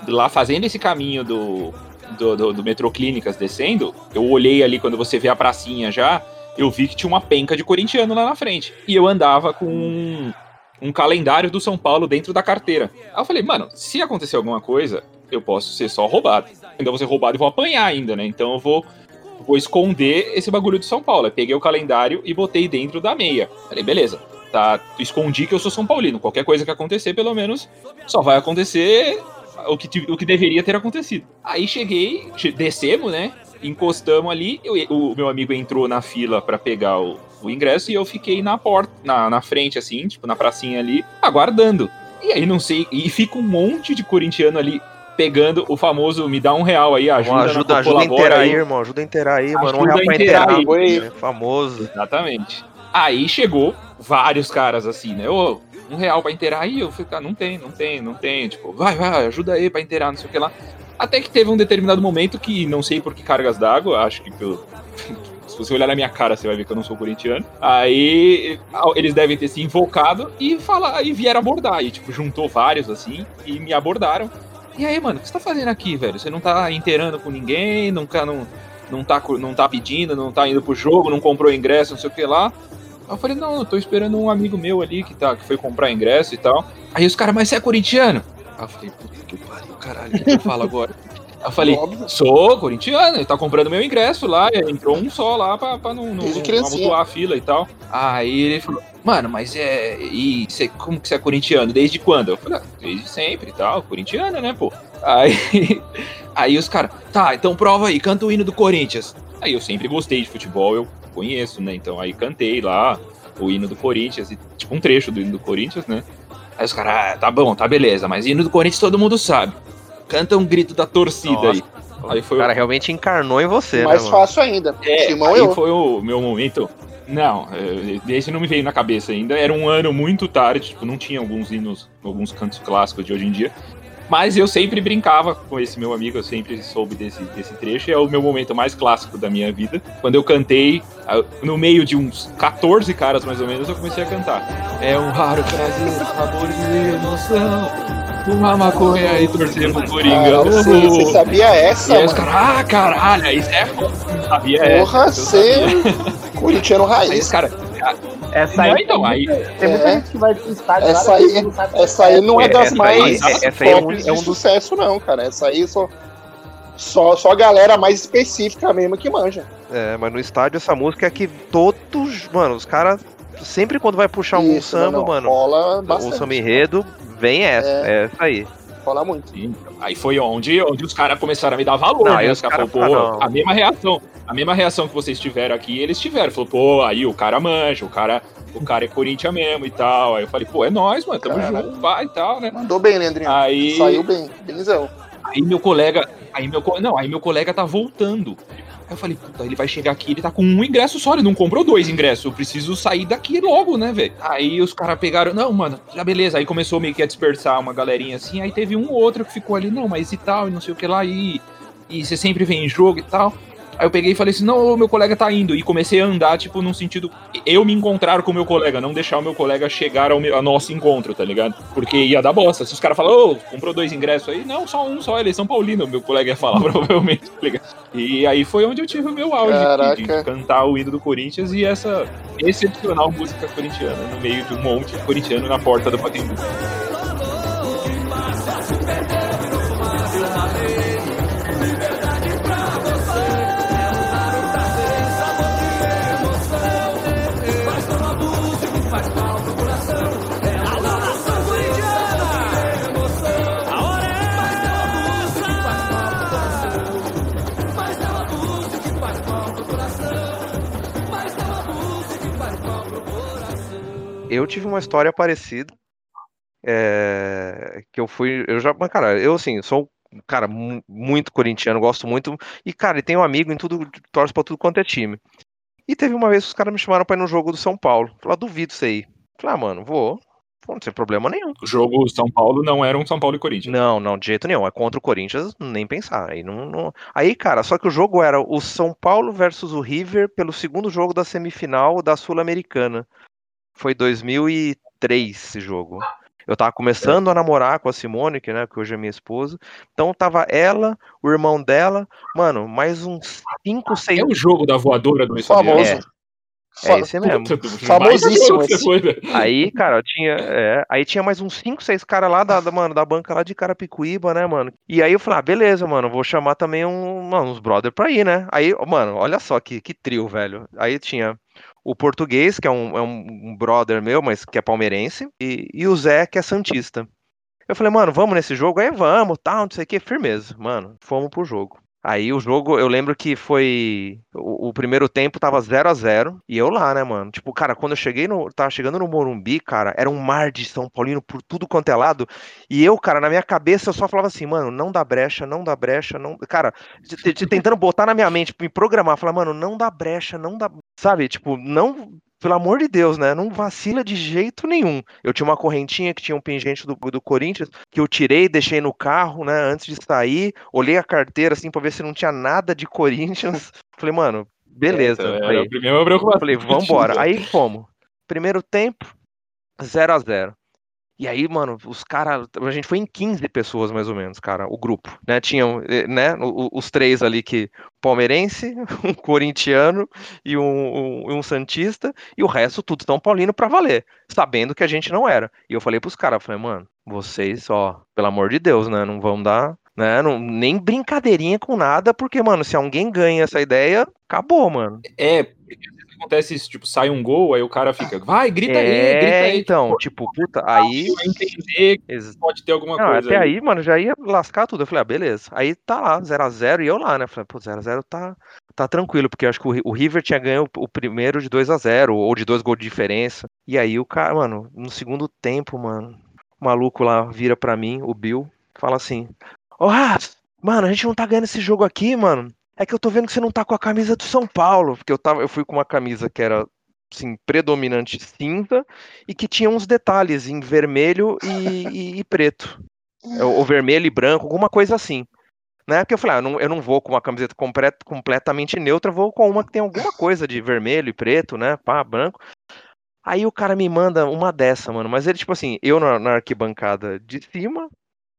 lá fazendo esse caminho do, do, do, do metrô Clínicas descendo, eu olhei ali quando você vê a pracinha já, eu vi que tinha uma penca de corintiano lá na frente. E eu andava com um, calendário do São Paulo dentro da carteira. Aí eu falei, mano, se acontecer alguma coisa, eu posso ser só roubado. Ainda vou ser roubado e vou apanhar ainda, né? Então eu vou, vou esconder esse bagulho do São Paulo. Aí peguei o calendário e botei dentro da meia. Falei, beleza. Tá, escondi que eu sou São Paulino. Qualquer coisa que acontecer, pelo menos, só vai acontecer o que, o que deveria ter acontecido. Aí cheguei, che- descemos, né? Encostamos ali, eu- o meu amigo entrou na fila pra pegar o, o ingresso e eu fiquei na porta, na, na frente, assim, tipo, na pracinha ali, aguardando. E aí não sei, e fica um monte de corintiano ali pegando o famoso me dá um real aí, ajuda, Ajuda, ajuda, a inteirar aí, irmão. Ajuda a inteirar aí, mano. Um real pra inteirar aí. Foi- É famoso. Exatamente. Aí chegou vários caras assim, né? Ô, um real pra inteirar aí, eu falei, cara, não tem, não tem, não tem. Tipo, vai, vai, ajuda aí pra inteirar, não sei o que lá. Até que teve um determinado momento que, não sei por que cargas d'água, acho que pelo. Se você olhar na minha cara, você vai ver que eu não sou corintiano. Aí eles devem ter se invocado e falar, e vieram abordar. E, tipo, juntou vários assim e me abordaram. E aí, mano, o que você tá fazendo aqui, velho? Você não tá inteirando com ninguém, nunca não, não, tá, não tá pedindo, não tá indo pro jogo, não comprou ingresso, não sei o que lá. Aí eu falei, não, eu tô esperando um amigo meu ali que, tá, que foi comprar ingresso e tal. Aí os caras, mas você é corintiano? Aí eu falei, puta que pariu, caralho, o que eu falo agora? Eu falei, Óbvio. sou corintiano, ele tá comprando meu ingresso lá, e entrou um só lá pra, pra não, não, não a fila e tal. Aí ele falou, mano, mas é. E você, como que você é corintiano? Desde quando? Eu falei, ah, desde sempre e tal, corintiano, né, pô? Aí, [LAUGHS] aí os caras, tá, então prova aí, canta o hino do Corinthians. Aí eu sempre gostei de futebol, eu conheço, né? Então aí cantei lá o hino do Corinthians, e, tipo um trecho do hino do Corinthians, né? Aí os caras, ah, tá bom, tá beleza, mas hino do Corinthians todo mundo sabe. Canta um grito da torcida Nossa. aí. Aí foi O o- cara realmente encarnou em você, Mais né, fácil ainda. é, Timão aí eu. foi o meu momento. Não, é, esse não me veio na cabeça ainda. Era um ano muito tarde, tipo, não tinha alguns hinos, alguns cantos clássicos de hoje em dia. Mas eu sempre brincava com esse meu amigo, eu sempre soube desse, desse trecho. É o meu momento mais clássico da minha vida. Quando eu cantei, ah, no meio de uns 14 caras mais ou menos, eu comecei a cantar. É um raro prazer, sabor de emoção. Uma maconha e torcer pro Coringa. Cara, você, você sabia essa, E aí os caras, ah, caralho, isso é foda. Não sabia essa, Porra, você. Corintiano Aí raiz. os caras, Essa Não, aí, então, aí- tem muita É. gente que vai pro estádio. Essa lá, aí- não Essa aí não é É, das essa mais aí- essa aí é um- é um sucesso, não, cara. Essa aí só, só, só a galera mais específica mesmo que manja. É, mas no estádio essa música é que todos. Mano, os caras. Sempre quando vai puxar um Isso, samba, não, mano. Rola O bastante. samba enredo vem essa. É, essa aí. Rola muito. Sim, aí foi onde, onde os caras começaram a me dar valor, Não, né? aí Os caras cara falaram, pô, falaram, não. a mesma reação. A mesma reação que vocês tiveram aqui, eles tiveram. Falou, pô, aí o cara manja, o cara, o cara é Corinthians mesmo e tal. Aí eu falei, pô, é nóis, mano, tamo Cara. junto, vai e tal, né? Mandou bem, Leandrinho. Aí, Saiu bem, benzão. aí meu colega, aí meu, não, aí meu colega tá voltando. Aí eu falei, puta, ele vai chegar aqui, ele tá com um ingresso só, ele não comprou dois ingressos, eu preciso sair daqui logo, né, velho? Aí os caras pegaram, não, mano, já beleza, aí começou meio que a dispersar uma galerinha assim, aí teve um ou outro que ficou ali, não, mas e tal, e não sei o que lá, e, e você sempre vem em jogo e tal. Aí eu peguei e falei assim, não, meu colega tá indo, e comecei a andar, tipo, num sentido, eu me encontrar com o meu colega, não deixar o meu colega chegar ao, meu, ao nosso encontro, tá ligado? Porque ia dar bosta, se os caras falam, ô, comprou dois ingressos aí, não, só um só, eles são Paulino, meu colega ia falar, [LAUGHS] provavelmente, tá ligado? E aí foi onde eu tive o meu auge de, cantar o hino do Corinthians e essa excepcional música corintiana no meio de um monte de corintiano na porta do Pacaembu. Eu tive uma história parecida. é, que eu fui. Eu já. Mas, cara, eu assim, sou um cara mu- muito corintiano, gosto muito. E, cara, e tenho um amigo em tudo, torce pra tudo quanto é time. E teve uma vez que os caras me chamaram pra ir no jogo do São Paulo. Falei, ah, duvido isso aí. Falei, ah, mano, vou. Pô, não tem problema nenhum. O jogo São Paulo não era um São Paulo e Corinthians. Não, não, de jeito nenhum. É contra o Corinthians, nem pensar. Aí, não, não- Aí, cara, só que o jogo era o São Paulo versus o River pelo segundo jogo da semifinal da Sul-Americana. Foi 2003 esse jogo. Eu tava começando a namorar com a Simone, que, né, que hoje é minha esposa. Então tava ela, o irmão dela, mano, mais uns 5, 6. É o jogo da voadora do Luiz Famoso. Fabiano. É esse mesmo. Famosíssimo Aí, cara, tinha, é, aí tinha mais uns 5, 6 caras lá da, da, mano, da banca lá de Carapicuíba, né, mano? E aí eu falei, ah, beleza, mano, vou chamar também um, mano, uns brother pra ir, né? Aí, mano, olha só que, que trio, velho. Aí tinha o português, que é um, é um brother meu, mas que é palmeirense, e, e o Zé, que é santista. Eu falei, mano, vamos nesse jogo? Aí vamos, tal, não sei o que, firmeza. Mano, fomos pro jogo. Aí o jogo, eu lembro que foi. O, o primeiro tempo tava 0 a 0 E eu lá, né, mano? Tipo, cara, quando eu cheguei no. Tava chegando no Morumbi, cara, era um mar de São Paulino por tudo quanto é lado. E eu, cara, na minha cabeça, eu só falava assim, mano, não dá brecha, não dá brecha, não. Cara, tentando botar na minha mente, me programar, falar, mano, não dá brecha, não dá. Sabe? Tipo, não. Pelo amor de Deus, né? Não vacila de jeito nenhum. Eu tinha uma correntinha que tinha um pingente do, do Corinthians, que eu tirei, deixei no carro, né? Antes de sair, olhei a carteira assim pra ver se não tinha nada de Corinthians. [LAUGHS] Falei, mano, beleza. Essa era Falei, a primeira preocupação. Falei, vambora. Aí fomos. Primeiro tempo, 0 a 0 E aí, mano, os caras. A gente foi em 15 pessoas, mais ou menos, cara, o grupo. Né? Tinham, eh, né, os três ali que. Palmeirense, [LAUGHS] um corintiano e um, um, um Santista, e o resto tudo São Paulino pra valer, sabendo que a gente não era. E eu falei pros caras, falei, mano, vocês, ó, pelo amor de Deus, né? Não vão dar. Né, não, nem brincadeirinha com nada, porque, mano, se alguém ganha essa ideia, acabou, mano. É, vezes acontece isso, tipo, sai um gol, aí o cara fica, vai, grita aí, é, grita aí. então, tipo, puta, aí. Entender que pode ter alguma Não, coisa. até aí, mano, já ia lascar tudo. Eu falei, ah, beleza. Aí tá lá, 0x0 e eu lá, né? Falei, pô, 0x0 tá, tá tranquilo, porque eu acho que o, o River tinha ganho o, primeiro de 2x0, ou de dois gols de diferença. E aí o cara, mano, no segundo tempo, mano, o maluco lá vira pra mim, o Bill, fala assim: Ô, Rafa, mano, a gente não tá ganhando esse jogo aqui, mano. É que eu tô vendo que você não tá com a camisa do São Paulo. Porque eu, tava, eu fui com uma camisa que era, assim, predominante cinza e que tinha uns detalhes em vermelho e, e- e preto. Ou, ou vermelho e branco, alguma coisa assim. Né? Porque eu falei, ah, eu não, eu não vou com uma camiseta complet- completamente neutra, vou com uma que tem alguma coisa de vermelho e preto, né? Pá, branco. Aí o cara me manda uma dessa, mano. Mas ele, tipo assim, eu na, na arquibancada de cima,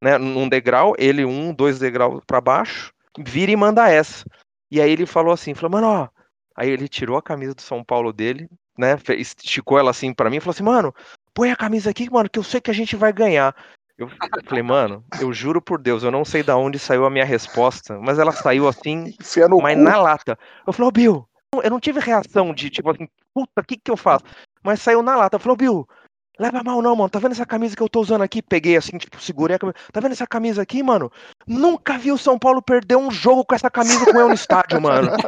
né? Num degrau, ele um, dois degraus pra baixo, vira e manda essa. E aí ele falou assim, falou, mano, ó. Aí ele tirou a camisa do São Paulo dele, né? Esticou ela assim pra mim e falou assim, mano, põe a camisa aqui, mano, que eu sei que a gente vai ganhar. Eu falei, mano, eu juro por Deus, eu não sei da onde saiu a minha resposta, mas ela saiu assim, mas cu. na lata. Eu falei, ô Bill, eu não tive reação de tipo assim, puta, o que que eu faço? Mas saiu na lata. Eu falei, ô Bill, leva mal não, mano. Tá vendo essa camisa que eu tô usando aqui? Peguei assim, tipo, segurei a camisa. Tá vendo essa camisa aqui, mano? Nunca vi o São Paulo perder um jogo com essa camisa com eu no estádio, mano. [LAUGHS]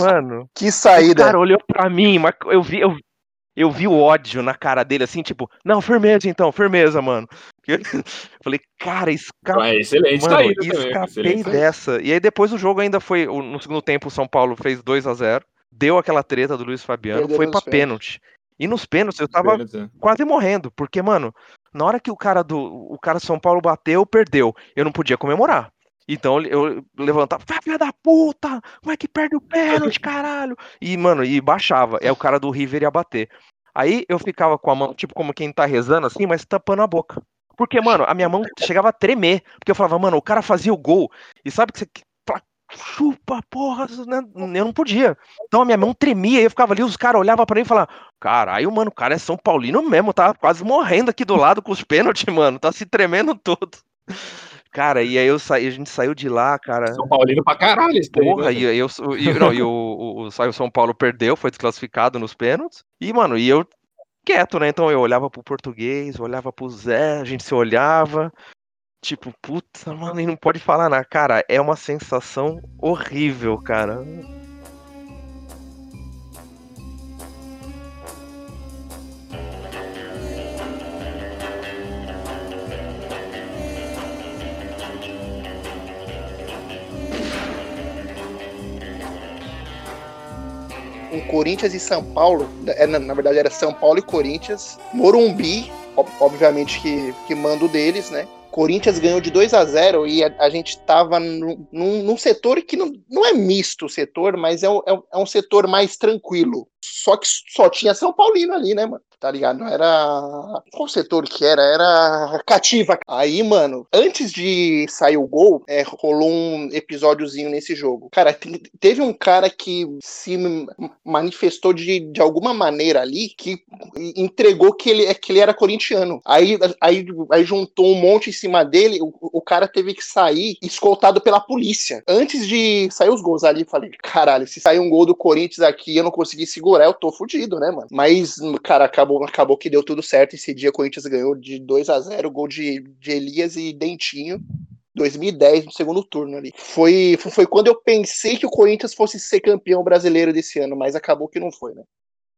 Mano. Que O saída. cara olhou pra mim, mas eu vi, eu, eu vi o ódio na cara dele, assim, tipo, não, firmeza então, firmeza, mano. [LAUGHS] Eu falei, cara, escapa. Ah, excelente Mano, saída também. escapei excelente saída. dessa. E aí depois o jogo ainda foi. o- No segundo tempo, o São Paulo fez 2 a 0 Deu aquela treta do Luiz Fabiano, Perdeu foi pênaltis. pênalti. E nos pênaltis eu tava Pênalti, né? quase morrendo, porque, mano, na hora que o cara do. O cara do São Paulo bateu, perdeu. Eu não podia comemorar. Então eu levantava, "Vai, filha da puta! Como é que perde o pênalti, caralho? E, mano, e baixava. É o cara do River ia bater. Aí eu ficava com a mão, tipo, como quem tá rezando assim, mas tampando a boca. Porque, mano, a minha mão chegava a tremer. Porque eu falava, mano, o cara fazia o gol. E sabe que você. Chupa, porra, né? eu não podia. Então a minha mão tremia eu ficava ali, os caras olhavam pra mim e falavam, caralho, mano, o cara é São Paulino mesmo, tá quase morrendo aqui do lado com os pênaltis, mano, tá se tremendo todo. Cara, e aí eu saí, a gente saiu de lá, cara. São Paulino pra caralho esse Porra, né? e aí eu, e, não, e o, o, o São Paulo perdeu, foi desclassificado nos pênaltis. E, mano, e eu quieto, né? Então eu olhava pro português, olhava pro Zé, a gente se olhava. Tipo, puta, mano, e não pode falar nada. Cara, é uma sensação horrível, cara. um Corinthians e São Paulo, é, na, verdade era São Paulo e Corinthians, Morumbi, ob- obviamente que, que mando deles, né? Corinthians ganhou de 2 a 0 e a, a gente tava num, num- setor que não, não é misto o setor, mas é, um- é é um setor mais tranquilo. Só que só tinha São Paulino ali, né, mano? Tá ligado? Era. Qual setor que era? Era cativa. Aí, mano, antes de sair o gol, é, rolou um episódiozinho nesse jogo. Cara, te- teve um cara que se manifestou de, de alguma maneira ali que entregou que ele, que ele era corintiano. Aí, aí, aí juntou um monte em cima dele, o, o cara teve que sair escoltado pela polícia. Antes de sair os gols ali, falei, caralho, se sair um gol do Corinthians aqui eu não conseguir segurar, eu tô fudido, né, mano? Mas, cara, acabou, acabou que deu tudo certo. Esse dia o Corinthians ganhou de 2 a 0 gol de, de Elias e Dentinho. 2010, no segundo turno ali. Foi, foi, quando eu pensei que o Corinthians fosse ser campeão brasileiro desse ano, mas acabou que não foi, né?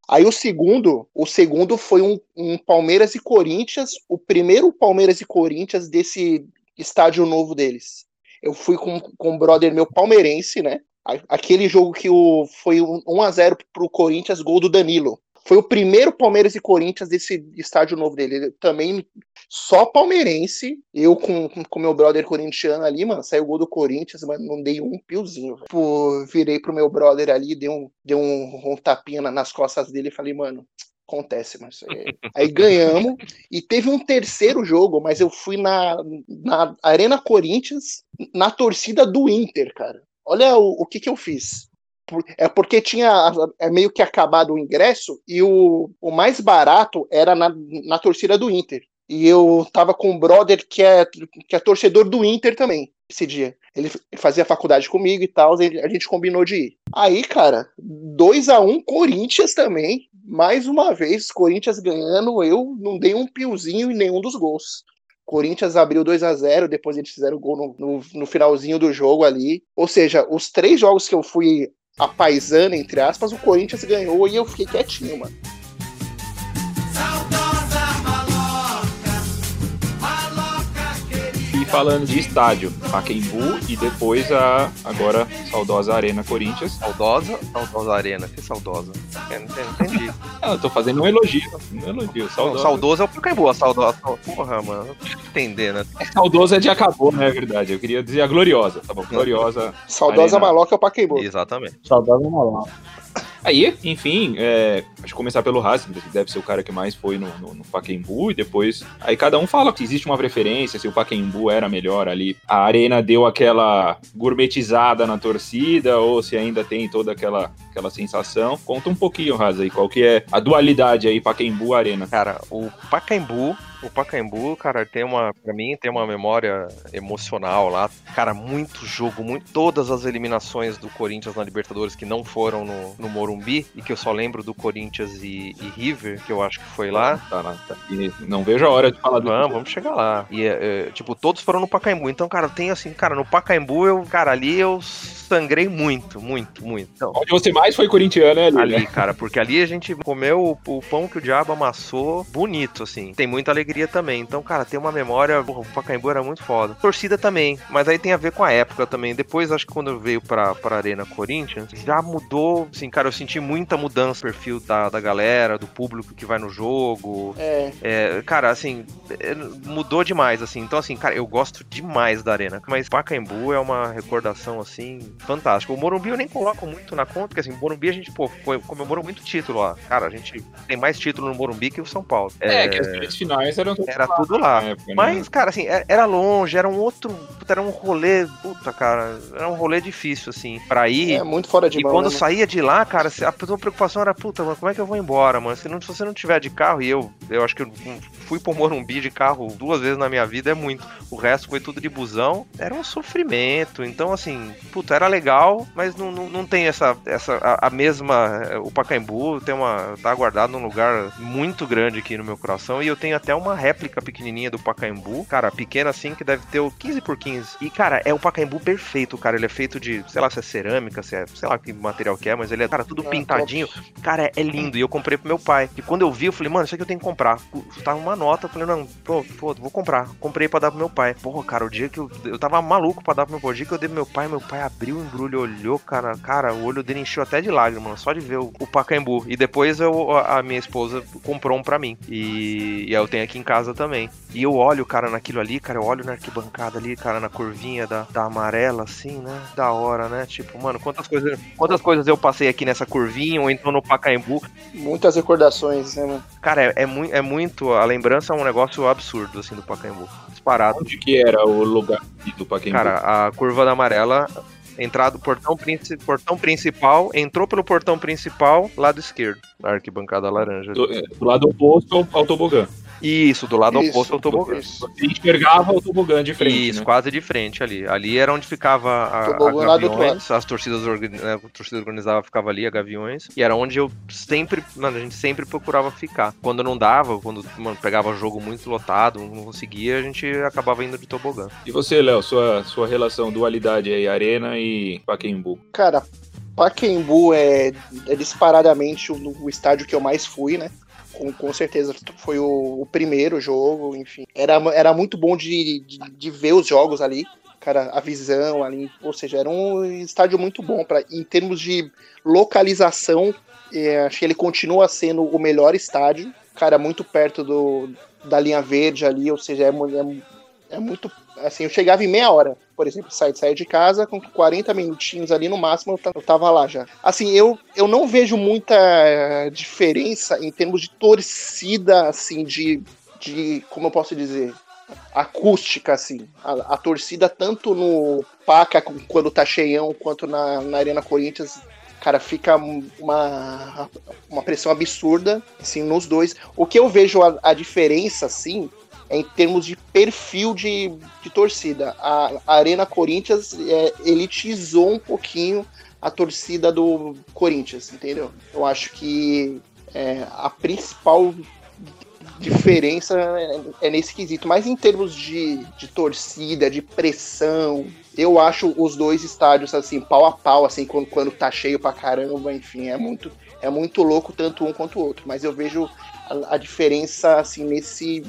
Aí o segundo, o segundo foi um, um Palmeiras e Corinthians, o primeiro Palmeiras e Corinthians desse estádio novo deles. Eu fui com, com um brother meu palmeirense, né? A- Aquele jogo que o, foi um 1x0 pro Corinthians, gol do Danilo. Foi o primeiro Palmeiras e Corinthians desse estádio novo dele. Ele também só palmeirense. Eu com, com, meu brother corintiano ali, mano, saiu o gol do Corinthians, mas não dei um piozinho. Pô, virei pro meu brother ali, dei um, dei um, um tapinha na- nas costas dele e falei, mano, acontece, mas aí. aí ganhamos. E teve um terceiro jogo, mas eu fui na, na Arena Corinthians, na torcida do Inter, cara. Olha o, o que que eu fiz. É porque tinha é meio que acabado o ingresso e o, o mais barato era na, na torcida do Inter. E eu tava com um brother que é, que é torcedor do Inter também, esse dia. Ele fazia faculdade comigo e tal, a gente combinou de ir. Aí, cara, 2 a 1 Corinthians também. Mais uma vez, Corinthians ganhando, eu não dei um piozinho em nenhum dos gols. Corinthians abriu 2 a 0 depois eles fizeram o gol no, no, no finalzinho do jogo ali. Ou seja, os três jogos que eu fui a paisana, entre aspas, o Corinthians ganhou e eu fiquei quietinho, mano. Falando de estádio, Pacaembu e depois a agora saudosa Arena Corinthians. Saudosa, saudosa arena, que saudosa. Eu não entendi. não. [LAUGHS] Ah, eu tô fazendo um elogio, um elogio. Não, Saudosa. saudoso é o Pacaembu, a saudosa. Porra, mano, tem que entender, né? Saudoso é de acabou, né? É verdade. Eu queria dizer a gloriosa, tá bom? Gloriosa. Saudosa Arena. Maloca é o Pacaembu. Exatamente. Saudosa Malão. Aí, enfim, é, acho que começar pelo Racing, que deve ser o cara que mais foi no, no, no Pacaembu, e depois. Aí cada um fala que existe uma preferência, se o Pacaembu era melhor ali. A Arena deu aquela gourmetizada na torcida, ou se ainda tem toda aquela, aquela sensação. Conta um pouquinho, Raza, aí, qual que é a dualidade aí, Pacaembu-Arena. Cara, o Pacaembu, o Pacaembu, cara, tem uma, pra mim, tem uma memória emocional lá. Cara, muito jogo, muito, todas as eliminações do Corinthians na Libertadores que não foram no, no Morumbi e que eu só lembro do Corinthians e, e River, que eu acho que foi lá. Tá lá, tá. E não vejo a hora de falar do Vamos, vamos chegar lá. E, é, é, tipo, todos foram no Pacaembu. Então, cara, tem assim, cara, no Pacaembu, eu, cara, ali eu sangrei muito, muito, muito. Então, Onde você mais foi corintiano é ali, ali, né? cara, porque ali a gente comeu o, o pão que o diabo amassou bonito, assim. Tem muita alegria também. Então, cara, tem uma memória. Porra, o Pacaembu era muito foda. Torcida também, mas aí tem a ver com a época também. Depois, acho que quando eu veio pra, pra Arena Corinthians, já mudou. Assim, cara, eu senti muita mudança no perfil da, da galera, do público que vai no jogo. É, É, cara, assim, é, mudou demais, assim. Então, assim, cara, eu gosto demais da Arena. Mas Pacaembu é uma recordação, assim, fantástica. O Morumbi eu nem coloco muito na conta, porque, assim, o Morumbi a gente, pô, foi- comemorou muito título lá. Cara, a gente tem mais título no Morumbi que o São Paulo. É, que as grandes finais eram Era tudo lá. época, né? Mas, cara, assim, é- era longe, era um outro. puta, Era um rolê. Puta, cara. Era um rolê difícil, assim, pra ir. É muito fora de E mão. quando né, saía de lá, cara, a tua preocupação era, puta, mano, como é que eu vou embora, mano? Se, não- se você não tiver de carro, e eu, eu acho que eu fui pro Morumbi de carro duas vezes na minha vida, é muito. O resto foi tudo de busão, era um sofrimento. Então, assim, puta, era legal, mas não, não, não tem essa, essa a, a mesma. eh, O Pacaembu tem uma. tá guardado num lugar muito grande aqui no meu coração. E eu tenho até uma réplica pequenininha do Pacaembu, cara, pequena assim, que deve ter o 15 por 15. E, cara, é o Pacaembu perfeito, cara. Ele é feito de, sei lá, se é cerâmica, se é, sei lá que material que é, mas ele é, cara, tudo Ah, pintadinho. Cara, é, é lindo. E eu comprei pro meu pai. E quando eu vi, eu falei, mano, isso aqui eu tenho que comprar. Tava uma nota, eu falei, não, pô, pô, vou comprar. Comprei pra dar pro meu pai. Porra, cara, o dia que eu, eu tava maluco pra dar pro meu pai. O dia que eu dei pro meu pai, meu pai abriu o embrulho, olhou, cara, cara, o olho dele encheu até de lágrimas, só de ver o, o Pacaembu. E depois eu, a, a minha esposa comprou um pra mim. E, e eu tenho aqui em casa também. E eu olho, cara, naquilo ali, cara, eu olho na arquibancada ali, cara, na curvinha da, da amarela, assim, né? Da hora, né? Tipo, mano, quantas coisas, quantas coisas eu passei aqui nessa curvinha, ou então no Pacaembu. Muitas recordações, né, mano? Cara, é, é, mui- é muito. A lembrança é um negócio absurdo, assim, do Pacaembu. Disparado. Onde que era o lugar do Pacaembu? Cara, a curva da amarela, entrada do portão, princi- portão principal, entrou pelo portão principal, lado esquerdo, da arquibancada laranja. do, é, do lado oposto ao, ao tobogã. Isso, do lado Isso, oposto ao tobogã. isso. Você enxergava o tobogã de frente, Isso, né? quase de frente ali. Ali era onde ficava a, a Gaviões, as torcidas, orga- né, a torcida organizada ficava ali, a Gaviões, e era onde eu sempre, mano, a gente sempre procurava ficar. Quando não dava, quando mano, pegava jogo muito lotado, não conseguia, a gente acabava indo de tobogã. E você, Léo, sua, sua relação, dualidade aí, Arena e Pacaembu? Cara, Pacaembu é, é disparadamente o, o estádio que eu mais fui, né? Com, com certeza foi o, o primeiro jogo, enfim. Era, era muito bom de, de, de ver os jogos ali. Cara, a visão ali, ou seja, era um estádio muito bom para em termos de localização. é, acho que ele continua sendo o melhor estádio. Cara, muito perto do, da linha verde ali, ou seja, é, é, é muito. Assim, eu chegava em meia hora, por exemplo, sair sair de casa, com 40 minutinhos ali no máximo, eu ta- eu tava lá já. Assim, eu, eu não vejo muita eh, diferença em termos de torcida, assim, de, de. Como eu posso dizer? acústica, assim. A, a torcida, tanto no Paca, quando tá cheião, quanto na, na Arena Corinthians, cara, fica uma, uma pressão absurda, assim, nos dois. O que eu vejo a, a diferença, assim, em termos de perfil de, de torcida. A, a Arena Corinthians é, elitizou um pouquinho a torcida do Corinthians, entendeu? Eu acho que é, a principal diferença é, é nesse quesito. Mas em termos de, de torcida, de pressão, eu acho os dois estádios assim, pau a pau, assim, quando, quando tá cheio pra caramba, enfim, é muito, é muito louco tanto um quanto o outro. Mas eu vejo a, a diferença assim nesse,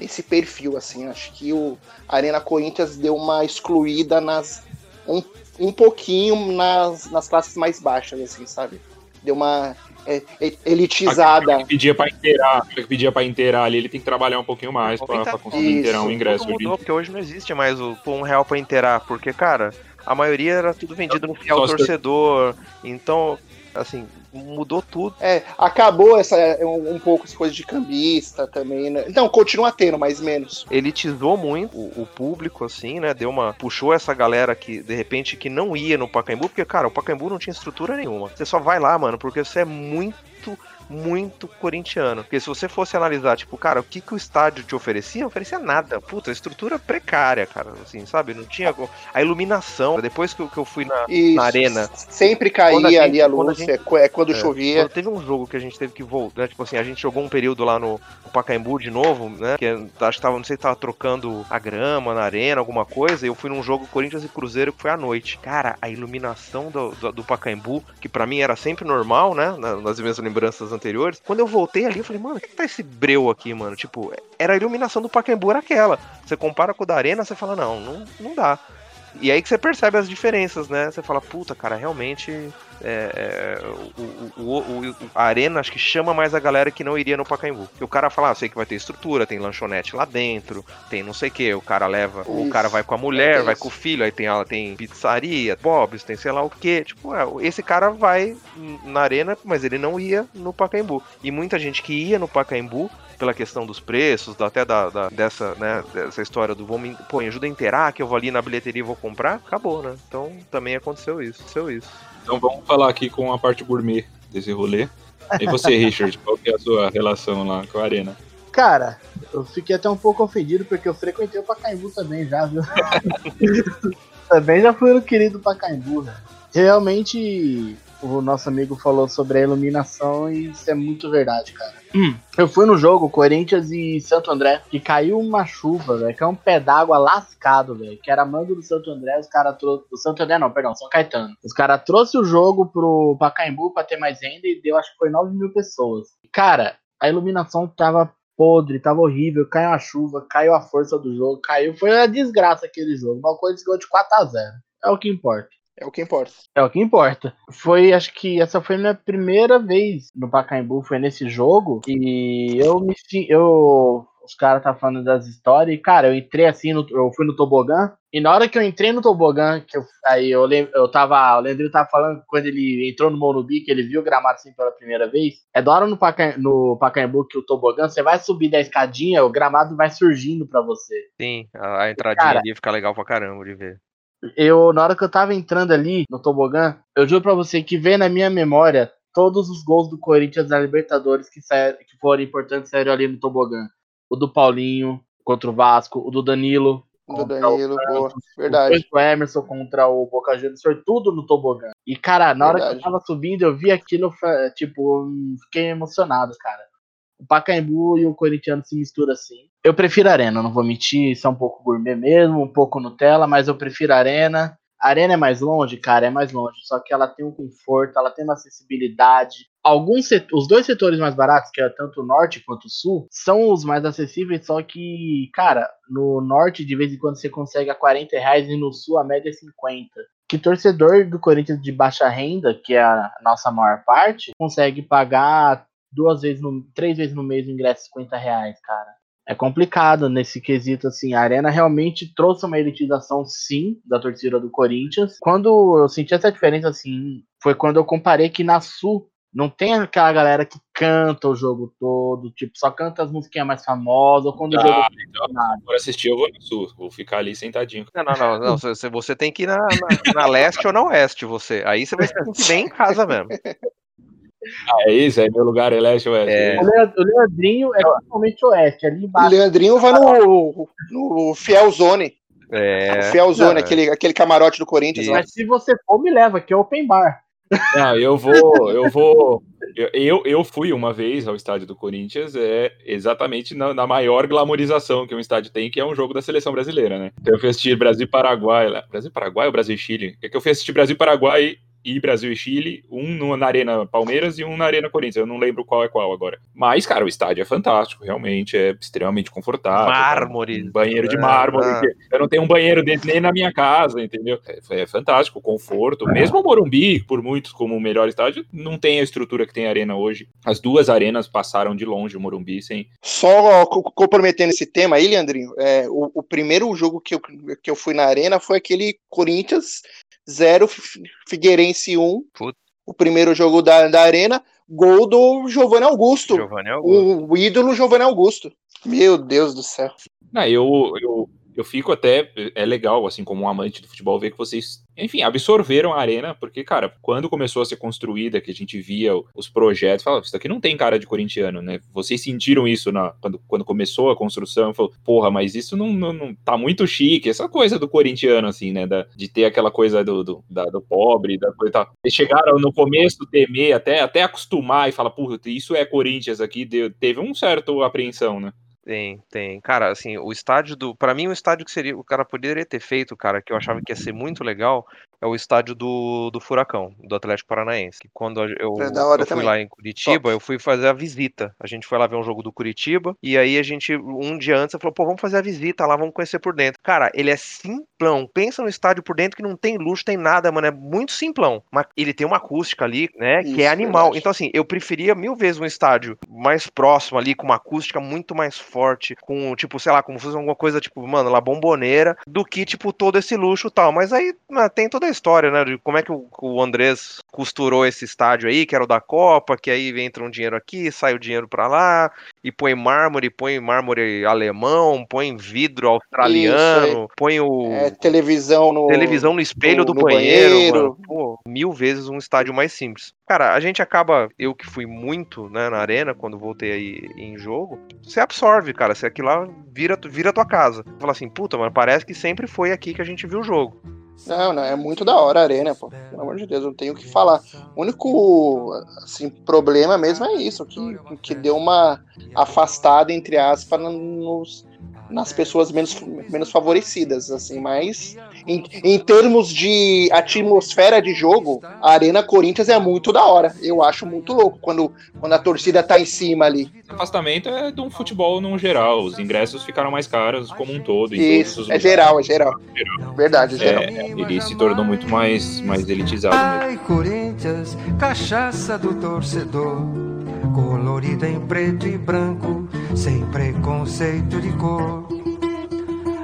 nesse perfil, assim. Acho que o Arena Corinthians deu uma excluída nas. Um, um pouquinho nas, nas classes mais baixas, assim, sabe? Deu uma é, é, elitizada. Que pedia pra inteirar, pedia pra inteirar ali, ele tem que trabalhar um pouquinho mais pra, pra conseguir inteirar um ingresso. Mudou, porque hoje não existe mais o um real pra inteirar, porque, cara, a maioria era tudo vendido no fiel torcedor, então, assim, mudou tudo. É, acabou essa um, um pouco essa coisa de cambista também, né? Não, continua tendo, mas menos. elitizou muito o, o público, assim, né? Deu uma. Puxou essa galera que, de repente, que não ia no Pacaembu, porque, cara, o Pacaembu não tinha estrutura nenhuma. Você só vai lá, mano, porque você é muito. Muito corintiano. Porque se você fosse analisar, tipo, cara, o que, que o estádio te oferecia? Não oferecia nada. Puta, estrutura precária, cara. Assim, sabe? Não tinha. A iluminação. Depois que eu, fui na, Isso, na arena. Sempre a caía gente- ali a quando a luz, gente- é, é quando É, chovia. Quando teve um jogo que a gente teve que voltar, né, tipo assim, a gente jogou um período lá no, no Pacaembu de novo, né? Que acho que tava, não sei se tava trocando a grama na arena, alguma coisa, e eu fui num jogo Corinthians e Cruzeiro que foi à noite. Cara, a iluminação do, do, do Pacaembu, que pra mim era sempre normal, né? na- Nas minhas lembranças anteriores, quando eu voltei ali, eu falei, mano, o que, que tá esse breu aqui, mano? Tipo, era a iluminação do Pacaembu, aquela. Você compara com o da arena, você fala, não, não, não dá. E aí que você percebe as diferenças, né? Você fala, puta, cara, realmente é, é, o, o, o, a arena acho que chama mais a galera que não iria no Pacaembu. Porque o cara fala, ah, sei que vai ter estrutura, tem lanchonete lá dentro, tem não sei o que, o cara leva, Isso. o cara vai com a mulher, vai com o filho, aí tem, tem pizzaria, bobs, tem sei lá o que. Tipo, é, esse cara vai na arena, mas ele não ia no Pacaembu. E muita gente que ia no Pacaembu pela questão dos preços, até da, da, dessa, né, dessa história do vou me, pô, me ajuda a inteirar, que eu vou ali na bilheteria e vou comprar, acabou, né? Então também aconteceu isso, aconteceu isso. Então vamos falar aqui com a parte gourmet desse rolê. E você, [LAUGHS] Richard, qual que é a sua relação lá com a Arena? Cara, eu fiquei até um pouco ofendido porque eu frequentei o Pacaembu também já, viu? [LAUGHS] também já fui no querido Pacaembu, né? Realmente o nosso amigo falou sobre a iluminação e isso é muito verdade, cara. Hum. Eu fui no jogo Corinthians e Santo André, que caiu uma chuva, velho, que é um pé d'água lascado, velho, que era mando do Santo André, os caras trouxeram, do Santo André não, perdão, São Caetano. Os caras trouxeram o jogo pro Pacaembu pra ter mais renda e deu, acho que foi 9 mil pessoas. Cara, a iluminação tava podre, tava horrível, caiu a chuva, caiu a força do jogo, caiu, foi uma desgraça aquele jogo, uma coisa que de 4 a 0 É o que importa. É o que importa. É o que importa. Foi, acho que essa foi a minha primeira vez no Pacaembu, foi nesse jogo. E eu me eu os caras tá falando das histórias, e, cara, eu entrei assim, no, eu fui no tobogã, e na hora que eu entrei no tobogã, que eu, aí eu, eu tava, o Leandro tava falando quando ele entrou no Morumbi, que ele viu o gramado assim pela primeira vez, é da hora no, Paca, no Pacaembu que o tobogã, você vai subir da escadinha, o gramado vai surgindo pra você. Sim, a, a entradinha cara, ali fica legal pra caramba de ver eu, na hora que eu tava entrando ali no tobogã, eu juro pra você que vem na minha memória todos os gols do Corinthians na Libertadores que, saíram, que foram importantes saíram ali no tobogã. O do Paulinho contra o Vasco, o do Danilo. O do Danilo, o boa, verdade. O Emerson contra o Boca Juniors, foi tudo no tobogã. E, cara, na verdade. hora que eu tava subindo, eu vi aquilo, tipo, fiquei emocionado, cara o Pacaembu e o Corinthians se misturam assim. Eu prefiro Arena, não vou mentir, isso é um pouco gourmet mesmo, um pouco Nutella, mas eu prefiro Arena. A Arena é mais longe, cara, é mais longe, só que ela tem um conforto, ela tem uma acessibilidade. Alguns os dois setores mais baratos, que é tanto o norte quanto o sul, são os mais acessíveis, só que, cara, no norte de vez em quando você consegue a 40 reais e no sul a média é 50 que torcedor do Corinthians de baixa renda, que é a nossa maior parte, consegue pagar duas vezes, no, três vezes no mês o ingresso 50 reais, cara. É complicado nesse quesito, assim. A Arena realmente trouxe uma elitização, sim, da torcida do Corinthians. Quando eu senti essa diferença, assim, foi quando eu comparei que na Sul não tem aquela galera que canta o jogo todo, tipo, só canta as musiquinhas mais famosas, ou quando ah, o jogo. Então, Agora assistir, eu vou no sul, vou ficar ali sentadinho. Não, não, não, não você, você tem que ir na, na, na leste ou na oeste, você. Aí você vai se sentir bem em casa mesmo. [LAUGHS] Ah, é isso? É meu lugar, é leste ou oeste? É. O Leandrinho é totalmente oeste, ali embaixo. O Leandrinho vai no, no Fiel Zone. É. O Fiel Zone, aquele, aquele camarote do Corinthians. Mas se você for, me leva, que é open bar. Não, eu vou, eu vou. Eu, eu fui uma vez ao estádio do Corinthians, é exatamente na, na, maior glamorização que um estádio tem, que é um jogo da seleção brasileira, né? Então eu fui assistir Brasil e Paraguai lá. Brasil e Paraguai ou Brasil e Chile? É que eu fui assistir Brasil e Brasil e Chile, um na Arena Palmeiras e um na Arena Corinthians. Eu não lembro qual é qual agora. Mas, cara, o estádio é fantástico, realmente, é extremamente confortável. Mármore. Um banheiro de mármore. Ah. Eu não tenho um banheiro desse nem na minha casa, entendeu? É, é fantástico, conforto. Mesmo o Morumbi, por muitos como o melhor estádio, não tem a estrutura que tem a Arena hoje. As duas arenas passaram de longe o Morumbi sem. Só comprometendo esse tema aí, Leandrinho, é, o, o primeiro jogo que eu, que eu fui na Arena foi aquele Corinthians 0, Figueirense 1. Um, o primeiro jogo da, da Arena, gol do Giovanni Augusto. Augusto. O, o ídolo Giovanni Augusto. Meu Deus do céu. Não, eu, eu, eu fico até. É legal, assim, como um amante do futebol, ver que vocês enfim, absorveram a arena, porque, cara, quando começou a ser construída, que a gente via os projetos, falava, isso aqui não tem cara de corintiano, né? Vocês sentiram isso na, quando, quando começou a construção, falou, porra, mas isso não, não, não, tá muito chique, essa coisa do corintiano, assim, né? Da, de ter aquela coisa do, do, da, do pobre, da coisa tal. Eles chegaram no começo temer, até, até acostumar e falar, porra, isso é Corinthians aqui, deu, teve um certo apreensão, né? Tem, tem. Cara, assim, o estádio do. para mim, o estádio que seria. O cara poderia ter feito, cara, que eu achava que ia ser muito legal. É o estádio do, do Furacão, do Atlético Paranaense. Que quando eu, É eu fui também. lá em Curitiba, Top. eu fui fazer a visita. A gente foi lá ver um jogo do Curitiba, e aí a gente, um dia antes, falou, pô, vamos fazer a visita lá, vamos conhecer por dentro. Cara, ele é simplão. Pensa no estádio por dentro que não tem luxo, tem nada, mano. É muito simplão. Mas ele tem uma acústica ali, né? que é Isso, animal. verdade. Então, assim, eu preferia mil vezes um estádio mais próximo ali, com uma acústica muito mais forte, com, tipo, sei lá, como se fosse alguma coisa, tipo, mano, lá bomboneira, do que, tipo, todo esse luxo e tal. Mas aí tem toda a história, né? De como é que o, o Andrés costurou esse estádio aí, que era o da Copa, que aí entra um dinheiro aqui, sai o dinheiro pra lá, e põe mármore, põe mármore alemão, põe vidro australiano, põe o. É, televisão no. Televisão no espelho no- do no banheiro, banheiro. Pô, mil vezes um estádio mais simples. Cara, a gente acaba, eu que fui muito, né, na arena, quando voltei aí em jogo, você absorve, cara. Você aqui lá vira, vira tua casa. Fala assim, puta, mano, parece que sempre foi aqui que a gente viu o jogo. Não, não, é muito da hora a arena, pô. Pelo amor de Deus, não tenho o que falar. O único assim, problema mesmo é isso, que, que deu uma afastada, entre aspas, nos, nas pessoas menos, menos favorecidas, assim, mas em, em termos de atmosfera de jogo, a Arena Corinthians é muito da hora. Eu acho muito louco quando, quando a torcida tá em cima ali. Esse afastamento é de um futebol no geral. Os ingressos ficaram mais caros como um todo. em todos os Isso, é lugares. geral, é geral. Verdade, é geral. É, ele se tornou muito mais, mais elitizado mesmo. Ai, Corinthians, cachaça do torcedor, colorida em preto e branco, sem preconceito de cor.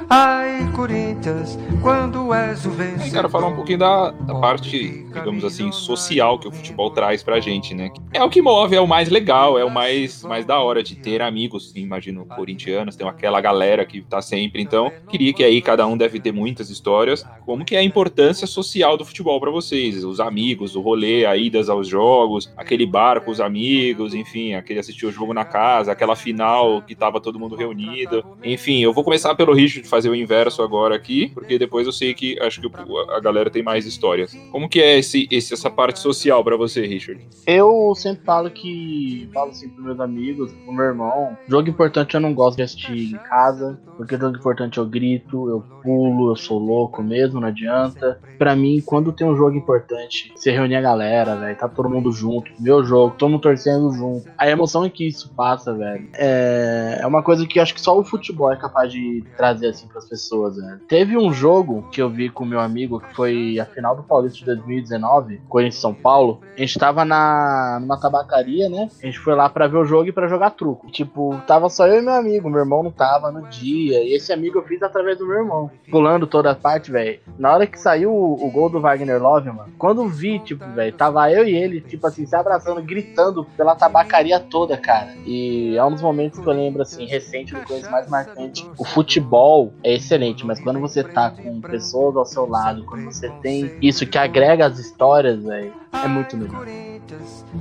Ai, Corinthians, quando és o vencedor. quero falar um pouquinho da, da parte, digamos assim, social que o futebol traz pra gente, né? É o que move, é o mais legal, é o mais, mais da hora de ter amigos, imagino, corintianos, tem aquela galera que tá sempre. Então, queria que aí cada um deve ter muitas histórias. Como que é a importância social do futebol pra vocês? Os amigos, o rolê, a idas aos jogos, aquele bar com os amigos, enfim, aquele assistir o jogo na casa, aquela final que tava todo mundo reunido. Enfim, eu vou começar pelo Richard fazer o inverso agora aqui, porque depois eu sei que acho que a galera tem mais histórias. Como que é esse, esse- essa parte social pra você, Richard? Eu sempre falo que. Falo assim pros meus amigos, pro meu irmão. Jogo importante eu não gosto de assistir em casa. Porque jogo importante eu grito, eu pulo, eu sou louco mesmo, não adianta. Pra mim, quando tem um jogo importante, você reunir a galera, velho, tá todo mundo junto, o jogo, todo mundo torcendo junto. A emoção em que isso passa, velho, é, é uma coisa que acho que só o futebol é capaz de trazer assim pras pessoas, velho. Teve um jogo que eu vi com meu amigo, que foi a final do Paulista de 2019, Corinthians São Paulo. A gente tava na, numa tabacaria, né? A gente foi lá pra ver o jogo e pra jogar truco. Tipo, tava só eu e meu amigo, meu irmão não tava no dia. E esse amigo eu fiz através do meu irmão. Pulando toda a parte, velho. Na hora que saiu o, o gol do Wagner Love, mano, quando vi, tipo, velho, tava eu e ele, tipo assim, se abraçando, gritando pela tabacaria toda, cara. E é um dos momentos que eu lembro, assim, recente, do coisa mais marcante. O futebol é excelente, mas quando você tá com pessoas ao seu lado, quando você tem isso que agrega as histórias, velho, é muito melhor.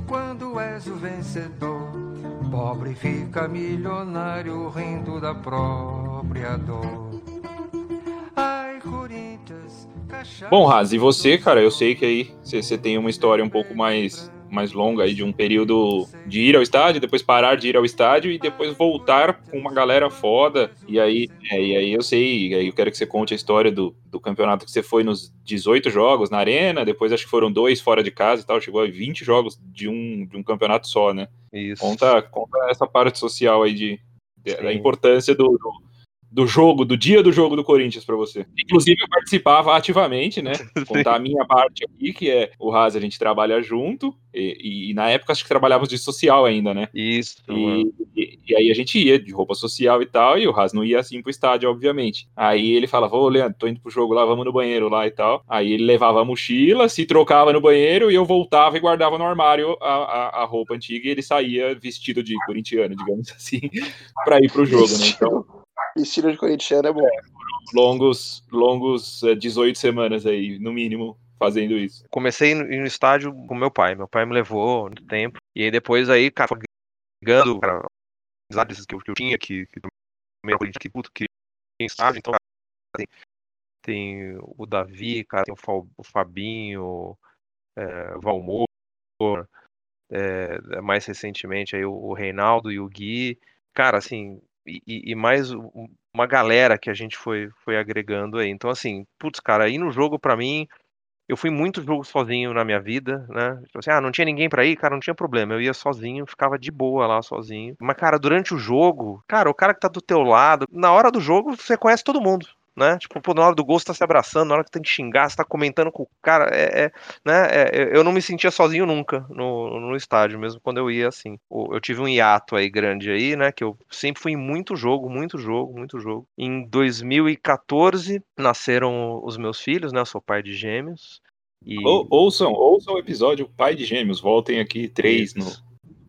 Quando és o vencedor, pobre fica milionário rindo da própria dor. Ai, Corinthians, cachaça. Bom, Raz, e você, cara, eu sei que aí você tem uma história um pouco mais, mais longa aí de um período de ir ao estádio, depois parar de ir ao estádio e depois voltar com uma galera foda. E aí, é, e aí eu sei, e aí eu quero que você conte a história do, do campeonato que você foi nos 18 jogos na arena, depois acho que foram dois fora de casa e tal, chegou a 20 jogos de um, de um campeonato só, né? Isso. Conta, conta essa parte social aí de, de- da importância do, do, do jogo, do dia do jogo do Corinthians pra você. Inclusive, eu participava ativamente, né? [LAUGHS] Contar a minha parte aqui, que é o Raz, a gente trabalha junto, e, e na época acho que trabalhávamos de social ainda, né? Isso. E, e- e aí a gente ia de roupa social e tal, e o Raz não ia assim pro estádio, obviamente. Aí ele falava, ô Leandro, tô indo pro jogo lá, vamos no banheiro lá e tal. Aí ele levava a mochila, se trocava no banheiro, e eu voltava e guardava no armário a, a, a roupa antiga, e ele saía vestido de corintiano, digamos [LAUGHS] assim, pra ir pro jogo, né? Então, Estilo de corintiano é bom. longos, longos eh, 18 semanas aí, no mínimo, fazendo isso. Comecei no, no estádio com meu pai. Meu pai me levou no tempo. E aí depois aí, cara, foi ganhando, cara, amizades que eu, que eu tinha, que, que Corinthians, que puto, que tinha estádio, então, cara, tem, tem o Davi, cara, tem o, Fal- o Fabinho, é, Valmor, é, mais recentemente aí o, o Reinaldo e o Gui, cara, assim, e, e- mais uma galera que a gente foi, foi agregando aí. Então, assim, putz, cara, ir no jogo pra mim Eu fui muito jogo sozinho na minha vida, né? Tipo assim, ah, não tinha ninguém pra ir, cara, não tinha problema. Eu ia sozinho, ficava de boa lá sozinho. Mas, cara, durante o jogo, cara, o cara que tá do teu lado, na hora do jogo, você conhece todo mundo né? Tipo, pô, na hora do gol você tá se abraçando, na hora que tem que xingar, você tá comentando com o cara, é, é né? É, eu não me sentia sozinho nunca no, no estádio, mesmo quando eu ia assim. Eu tive um hiato aí grande aí, né? Que eu sempre fui em muito jogo, muito jogo, muito jogo. Em 2014 nasceram os meus filhos, né? Eu sou pai de gêmeos. E... Ou, ouçam, ouçam o episódio Pai de Gêmeos, voltem aqui três no,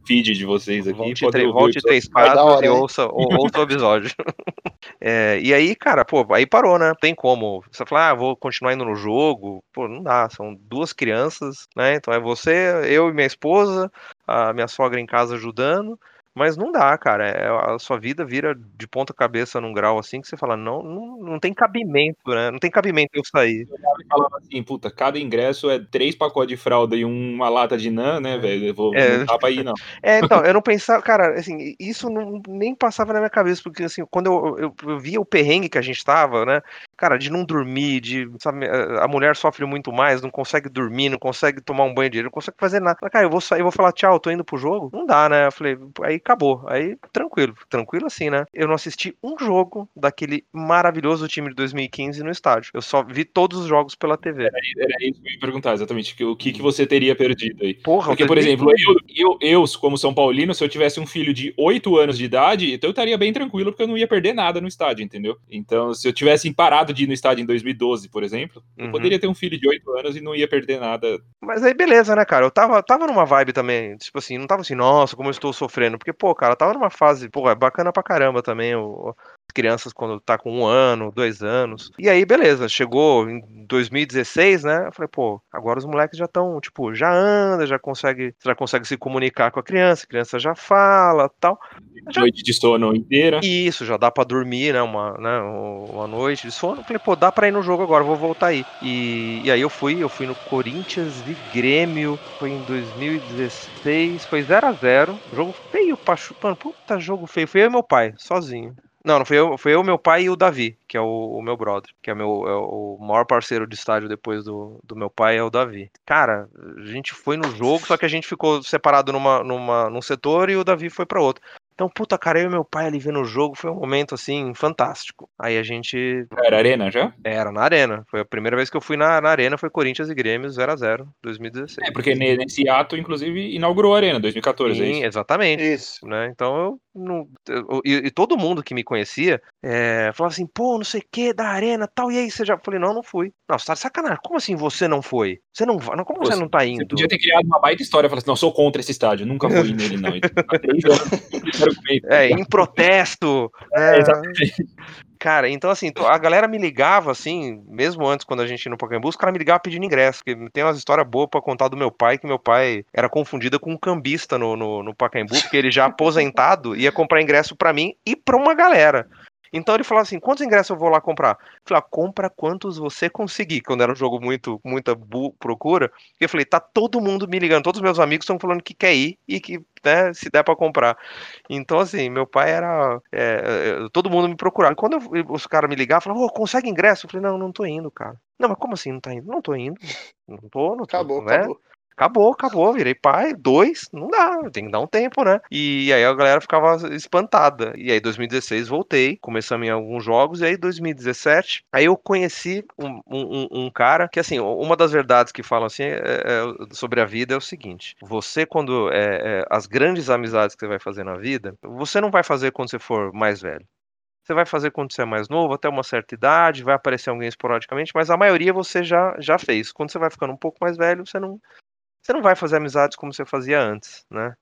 feed de vocês aqui. Volte, três, volte três passos e ouça, ouça o episódio. [LAUGHS] é, e aí, cara, pô, aí parou, né? Tem como. Você fala, ah, vou continuar indo no jogo. Pô, não dá. São duas crianças, né? Então é você, eu e minha esposa, a minha sogra em casa ajudando. Mas não dá, cara. É, a sua vida vira de ponta cabeça num grau assim que você fala, não, não, não tem cabimento, né? Não tem cabimento eu sair. Eu falava assim, puta, cada ingresso é três pacotes de fralda e uma lata de nan, né, velho? Eu vou é... não dá pra ir, não. [LAUGHS] É, então, eu não pensava, cara, assim, isso não, nem passava na minha cabeça, porque assim, quando eu, eu, eu via o perrengue que a gente tava, né? Cara, de não dormir, de. Sabe, a mulher sofre muito mais, não consegue dormir, não consegue tomar um banho de não consegue fazer nada. Cara, eu vou sair, eu vou falar, tchau, tô indo pro jogo? Não dá, né? Eu falei, aí acabou. Aí, tranquilo, tranquilo assim, né? Eu não assisti um jogo daquele maravilhoso time de 2015 no estádio. Eu só vi todos os jogos pela TV. Era, era isso que eu ia perguntar, exatamente. O que, que você teria perdido aí? Porra, Porque, por exemplo, eu, eu, eu, como São Paulino, se eu tivesse um filho de 8 anos de idade, então eu estaria bem tranquilo, porque eu não ia perder nada no estádio, entendeu? Então, se eu tivesse parado de ir no estádio em 2012, por exemplo, eu uhum. poderia ter um filho de 8 anos e não ia perder nada. Mas aí, beleza, né, cara? Eu tava, tava numa vibe também, tipo assim, não tava assim, nossa, como eu estou sofrendo. Porque, pô, cara, tava numa fase, pô, é bacana pra caramba também o, crianças quando tá com um ano, dois anos. E aí, beleza, chegou em 2016, né? Eu falei, pô, agora os moleques já estão, tipo, já anda, já consegue, já consegue se comunicar com a criança, a criança já fala, tal. Já... Noite de sono inteira. Isso, já dá para dormir, né? Uma, né? uma noite de sono. Eu falei, pô, dá pra ir no jogo agora, vou voltar aí. E, e aí eu fui, eu fui no Corinthians e Grêmio, foi em 2016, foi 0 a 0 Jogo feio, pachu, mano, puta jogo feio. Foi eu e meu pai, sozinho. Não, não foi eu, foi eu, meu pai e o Davi, que é o, o meu brother, que é, meu, é o maior parceiro de estádio depois do, do meu pai, é o Davi. Cara, a gente foi no jogo, só que a gente ficou separado numa, numa, num setor e o Davi foi para outro. Então, puta, cara, eu e meu pai ali vendo o jogo foi um momento, assim, fantástico. Aí a gente. Era arena já? Era na arena. Foi a primeira vez que eu fui na, na arena, foi Corinthians e Grêmio 0x0, 2016. É, porque nesse ato, inclusive, inaugurou a arena, 2014, é Sim, é exatamente. Isso. Né? Então eu. Não, e, e, todo mundo que me conhecia é, falava assim, pô, não sei o que, da arena tal. E aí você já. Falei, não, não fui. Não, você tá de sacanagem. Como assim você não foi? Você não vai. Como pô, você não tá indo? Você podia ter criado uma baita história. Falar assim, não, sou contra esse estádio. Nunca fui [LAUGHS] nele, não. Argumento. É, em protesto. É, exatamente. Cara, então assim, a galera me ligava, assim, mesmo antes, quando a gente ia no Pacaembu, os caras me ligavam pedindo ingresso, porque tem umas histórias boas pra contar do meu pai, que meu pai era confundido com um cambista no, no, no Pacaembu, porque ele já aposentado ia comprar ingresso para mim e pra uma galera. Então ele falava assim: quantos ingressos eu vou lá comprar? Eu falei, ah, compra quantos você conseguir, quando era um jogo muito, muita procura. E eu falei, tá todo mundo me ligando, todos os meus amigos estão falando que quer ir e que, né, se der para comprar. Então, assim, meu pai era. É, é, todo mundo me procurava. E quando eu, os caras me ligavam, falavam, oh, consegue ingresso? Eu falei, não, não tô indo, cara. Não, mas como assim não tá indo? Não tô indo. Não tô, não tô. Acabou, né? acabou. Acabou, acabou, virei pai, dois, não dá, tem que dar um tempo, né? E aí a galera ficava espantada. E aí 2016 voltei, começamos em alguns jogos, e aí 2017, aí eu conheci um, um, um cara que, assim, uma das verdades que falam assim é, é, sobre a vida é o seguinte: você, quando. É, é, as grandes amizades que você vai fazer na vida, você não vai fazer quando você for mais velho. Você vai fazer quando você é mais novo, até uma certa idade, vai aparecer alguém esporadicamente, mas a maioria você já, já fez. Quando você vai ficando um pouco mais velho, você não, você não vai fazer amizades como você fazia antes, né?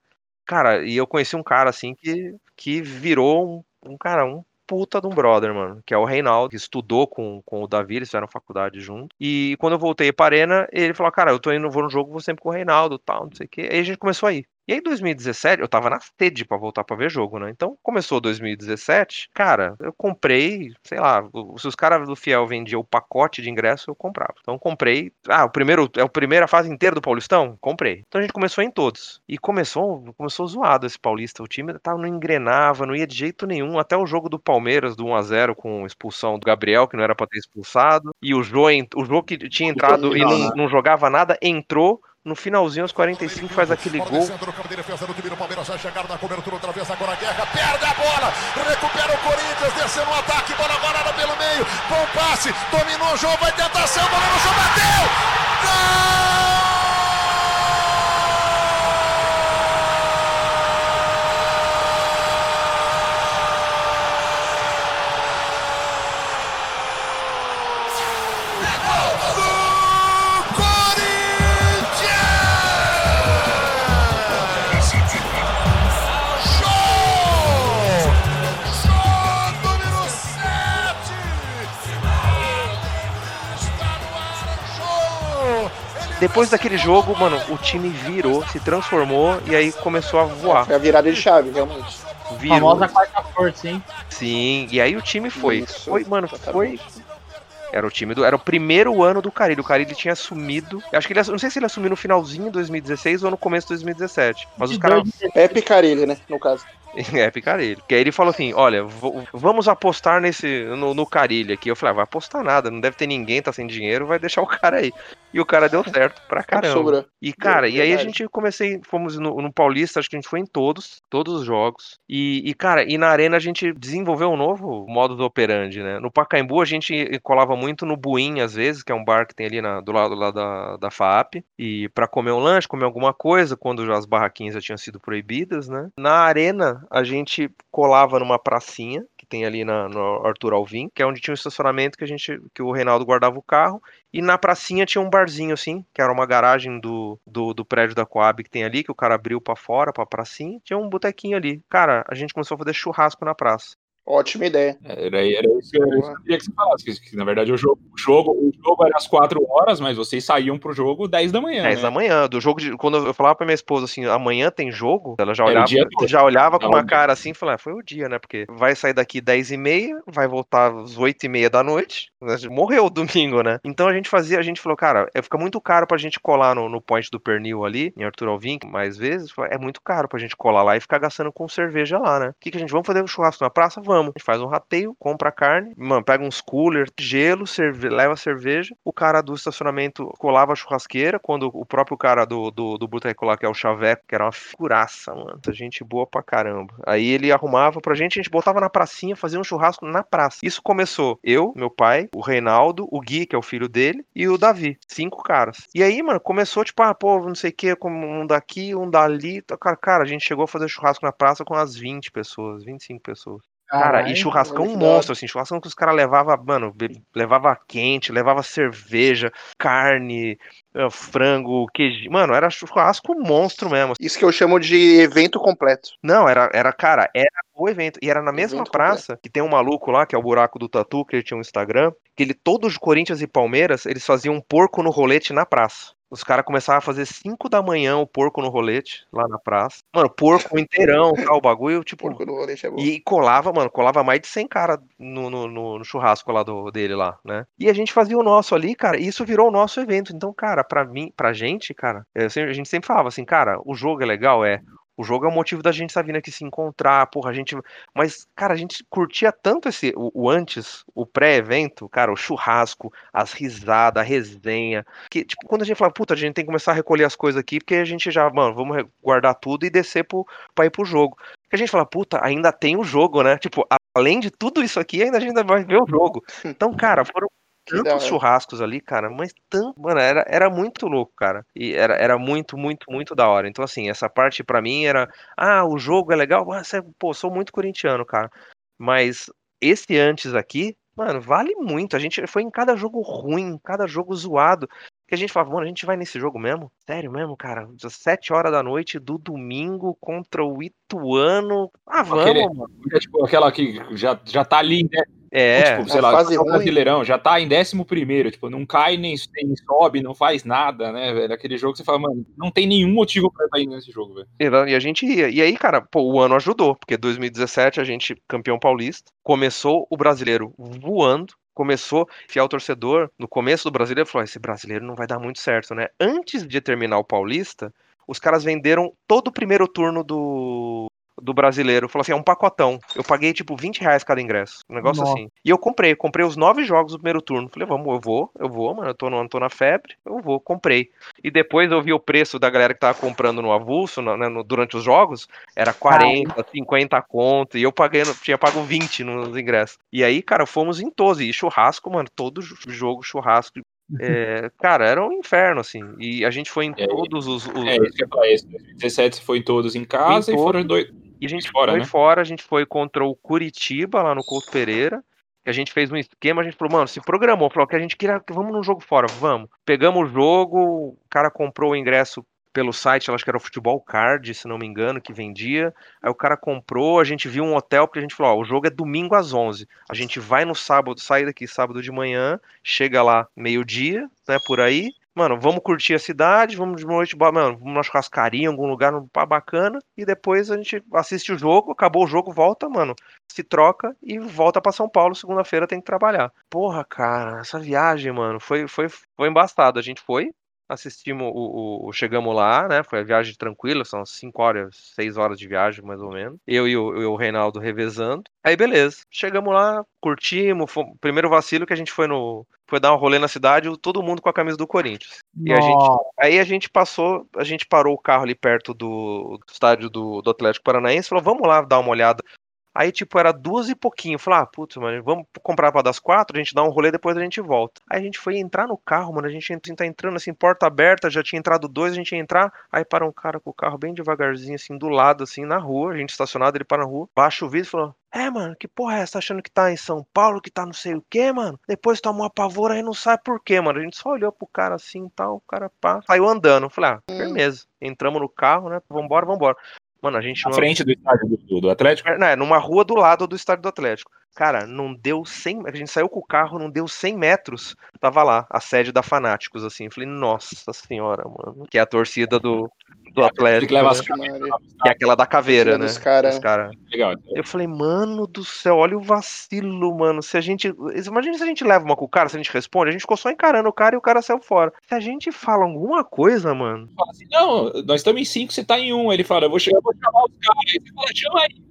Cara, e eu conheci um cara assim que, que virou um, um cara, um puta de um brother, mano, que é o Reinaldo, que estudou com, com o Davi, eles fizeram faculdade junto. E quando eu voltei pra Arena, ele falou: Cara, eu tô indo, vou no jogo, vou sempre com o Reinaldo tal, não sei o quê. Aí a gente começou a ir. E aí, 2017, eu tava na sede pra voltar pra ver jogo, né? Então, começou 2017, cara, eu comprei, sei lá, se os caras do Fiel vendiam o pacote de ingresso, eu comprava. Então, comprei. Ah, o primeiro, é a primeira fase inteira do Paulistão? Comprei. Então, a gente começou em todos. E começou, começou zoado esse Paulista. O time tava, não engrenava, não ia de jeito nenhum. Até o jogo do Palmeiras, do 1x0, com expulsão do Gabriel, que não era pra ter expulsado. E o Jô, o Jô que tinha entrado e não, não jogava nada, entrou. No finalzinho, aos 45, faz aquele gol. Perde a bola. Recupera o Corinthians. Descendo o ataque. Bola agora pelo meio. Bom passe. Dominou o jogo. Vai tentar ser o goleiro. Bateu. Depois daquele jogo, mano, o time virou, se transformou e aí começou a voar. Foi a virada de chave, realmente. Virou. Famosa quarta força, hein? Sim, e aí o time foi. Isso, foi, mano, foi. Era o time do. Era o primeiro ano do Carilho. O Carilho tinha assumido. eu Acho que ele. Não sei se ele assumiu no finalzinho de 2016 ou no começo de 2017. Mas os caras. É Picarilli, né? No caso. [LAUGHS] É, Picarilho. Que aí ele falou assim: olha, vamos apostar nesse. No, no Carilho aqui. Eu falei, ah, vai apostar nada, não deve ter ninguém, tá sem dinheiro, vai deixar o cara aí. E o cara deu certo pra caramba. Sobrou. E, cara, e aí a gente comecei, fomos no, no Paulista, acho que a gente foi em todos, todos os jogos. E, e, cara, e na Arena a gente desenvolveu um novo modo do operandi, né? No Pacaembu a gente colava muito no Buim, às vezes, que é um bar que tem ali na- do lado lá da, da FAAP. E pra comer um lanche, comer alguma coisa, quando já as barraquinhas já tinham sido proibidas, né? Na Arena a gente colava numa pracinha, que tem ali na, no Arthur Alvim, que é onde tinha um estacionamento que a gente, que o Reinaldo guardava o carro. E na pracinha tinha um barzinho assim, que era uma garagem do, do, do prédio da Coab que tem ali, que o cara abriu pra fora, pra pracinha. Tinha um botequinho ali. Cara, a gente começou a fazer churrasco na praça. Ótima ideia. Era, era isso que era isso que eu queria que você falasse. Que, que, na verdade, o jogo, o, jogo, o jogo era às 4 horas, mas vocês saíam pro jogo 10 da manhã. 10 né? da manhã, do jogo de. Quando eu falava pra minha esposa assim, amanhã tem jogo, ela já Era olhava, dia já olhava com uma dia. cara assim e falava, ah, foi o dia, né? Porque vai sair daqui 10 e meia, vai voltar às 8 e meia da noite. né, Morreu o domingo, né? Então a gente fazia, a gente falou, cara, é, fica muito caro pra gente colar no, no point do pernil ali, em Arthur Alvim, mais vezes. É muito caro pra gente colar lá e ficar gastando com cerveja lá, né? O que, que a gente, vamos fazer um churrasco na praça? Vamos. A gente faz um rateio, compra carne, mano, pega uns cooler, gelo, cerve leva cerveja. O cara do estacionamento colava a churrasqueira, quando o próprio cara do, do, do boteco lá, que é o Chaveco, que era uma figuraça, mano. Gente boa pra caramba. Aí ele arrumava pra gente, a gente botava na pracinha, fazia um churrasco na praça. Isso começou eu, meu pai, o Reinaldo, o Gui, que é o filho dele, e o Davi. Cinco caras. E aí, mano, começou tipo, ah, pô, não sei o que, um daqui, um dali. Cara, cara, a gente chegou a fazer churrasco na praça com umas 20 pessoas, 25 pessoas. Cara, e churrascão monstro, assim, churrascão que os caras levavam, mano, levava quente, levava cerveja, carne, eh, frango, queijo. Mano, era churrasco monstro mesmo. Isso que eu chamo de evento completo. Não, era, era, cara, era o evento. E era na mesma Evento praça que tem um maluco lá, que é o buraco do Tatu, que ele tinha um Instagram, que ele, todos Corinthians e Palmeiras, eles faziam um porco no rolete na praça. Os caras começavam a fazer 5 da manhã o porco no rolete, lá na praça. Mano, porco [LAUGHS] inteirão, tal, o bagulho, tipo. Porco no rolete é bom. E colava, mano, colava mais de 100 cara no, no, no- churrasco lá do, dele lá, né? E a gente fazia o nosso ali, cara, e isso virou o nosso evento. Então, cara, pra mim, pra gente, cara, sempre- a gente sempre falava assim, cara, o jogo é legal, é. O jogo é o motivo da gente estar vindo aqui se encontrar, porra, a gente. Mas, cara, a gente curtia tanto esse. O, o antes, o pré-evento, cara, o churrasco, as risadas, a resenha. Que, tipo, quando a gente fala, puta, a gente tem que começar a recolher as coisas aqui, porque a gente já, mano, vamos guardar tudo e descer pro, pra ir pro jogo. Que a gente fala, puta, ainda tem o jogo, né? Tipo, além de tudo isso aqui, ainda a gente vai ver o jogo. [LAUGHS] Então, cara, foram tantos hora. churrascos ali, cara, mas tanto, mano, era, era muito louco, cara. E era, era muito, muito, muito da hora. Então, assim, essa parte pra mim era, ah, o jogo é legal, ah, você- pô, sou muito corintiano, cara. Mas esse antes aqui, mano, vale muito. A gente foi em cada jogo ruim, em cada jogo zoado. Que a gente falava, mano, a gente vai nesse jogo mesmo? Sério mesmo, cara? Às Sete horas da noite do domingo contra o Ituano. Ah, vamos, Aquele- mano. É tipo aquela que já, já tá ali, né? É, tipo, sei a lá, fase o ruim. Brasileirão já tá em 11 primeiro, tipo, não cai, nem, nem sobe, não faz nada, né, velho? Aquele jogo que você fala, mano, não tem nenhum motivo pra estar indo nesse jogo, velho. E a gente ia. E aí, cara, pô, o ano ajudou, porque 2017 a gente, campeão paulista, começou o brasileiro voando. Começou o torcedor no começo do brasileiro falou: esse brasileiro não vai dar muito certo, né? Antes de terminar o paulista, os caras venderam todo o primeiro turno do, do brasileiro. Falou assim: é um pacotão. Eu paguei tipo 20 reais cada ingresso. Um negócio Nossa. assim. E eu comprei, comprei os nove jogos do primeiro turno. Falei, vamos, eu vou, eu vou, mano. Eu tô, no, tô na febre, eu vou, comprei. E depois eu vi o preço da galera que tava comprando no avulso, no- né, no- durante os jogos, era 40, 50 conto, e eu paguei, tinha pago 20 nos ingressos. E aí, cara, fomos em todos, e churrasco, mano, todo jo- jogo churrasco. [LAUGHS] É, cara, era um inferno, assim. E a gente foi em É, todos os. os- É, isso que ia falar, esse 2017 foi em todos em casa Em e foram dois. E a gente fora, foi né? fora, a gente foi contra o Curitiba, lá no Couto Pereira. Que a gente fez um esquema, a gente falou, mano, se programou, falou que a gente queria, vamos num jogo fora, vamos. Pegamos o jogo, o cara comprou o ingresso pelo site, acho que era o Futebol Card, se não me engano, que vendia. Aí o cara comprou, a gente viu um hotel, porque a gente falou, ó, o jogo é domingo às 11. A gente vai no sábado, sai daqui sábado de manhã, chega lá meio-dia, né, por aí. Mano, vamos curtir a cidade, vamos de noite, mano, vamos na churrascaria, em algum lugar num pá bacana, e depois a gente assiste o jogo, acabou o jogo, volta, mano, se troca e volta pra São Paulo, segunda-feira tem que trabalhar. Porra, cara, essa viagem, mano, foi, foi, foi embastado. A gente foi, assistimos o, o- chegamos lá, né? Foi a viagem tranquila, são 5 horas, 6 horas de viagem, mais ou menos. Eu e o, e o Reinaldo revezando. Aí beleza. Chegamos lá, curtimos. Fomos, primeiro vacilo que a gente foi no. Foi dar um rolê na cidade, todo mundo com a camisa do Corinthians. E a gente, Nossa. aí a gente passou, a gente parou o carro ali perto do, do estádio do, do Atlético Paranaense, falou, vamos lá dar uma olhada. Aí, tipo, era duas e pouquinho. Falei, ah, putz, mano, vamos comprar pra das quatro, a gente dá um rolê, depois a gente volta. Aí a gente foi entrar no carro, mano, a gente ent- tá entrando assim, porta aberta, já tinha entrado dois, a gente ia entrar, aí para um cara com o carro bem devagarzinho, assim, do lado, assim, na rua, a gente estacionado, ele para na rua, baixa o vidro e falou, é, mano, que porra é essa? Tá achando que tá em São Paulo, que tá não sei o que, mano? Depois toma uma pavor aí não sabe por quê, mano. A gente só olhou pro cara assim e tal, o cara pá, saiu andando. Falei, ah, firmeza. Entramos no carro, né? Vambora, vambora. Mano, a gente Na não. frente do estádio do, do- Atlético? É, né, numa rua do lado do estádio do Atlético. Cara, não deu 100. A gente saiu com o carro, não deu 100 metros. Tava lá, a sede da Fanáticos, assim. Eu Falei, nossa senhora, mano. Que é a torcida do, do Atlético. que né? as Maria. Que é aquela da caveira, né? dos cara. Cara. Legal. Eu falei, mano do céu, olha o vacilo, mano. Se a gente. Imagina se a gente leva uma com o cara, se a gente responde, a gente ficou só encarando o cara e o cara saiu fora. Se a gente fala alguma coisa, mano. Fala assim, não, nós estamos em cinco, você tá em um. Ele fala, eu vou, chegar, eu vou chamar os caras. Você fala, chama aí.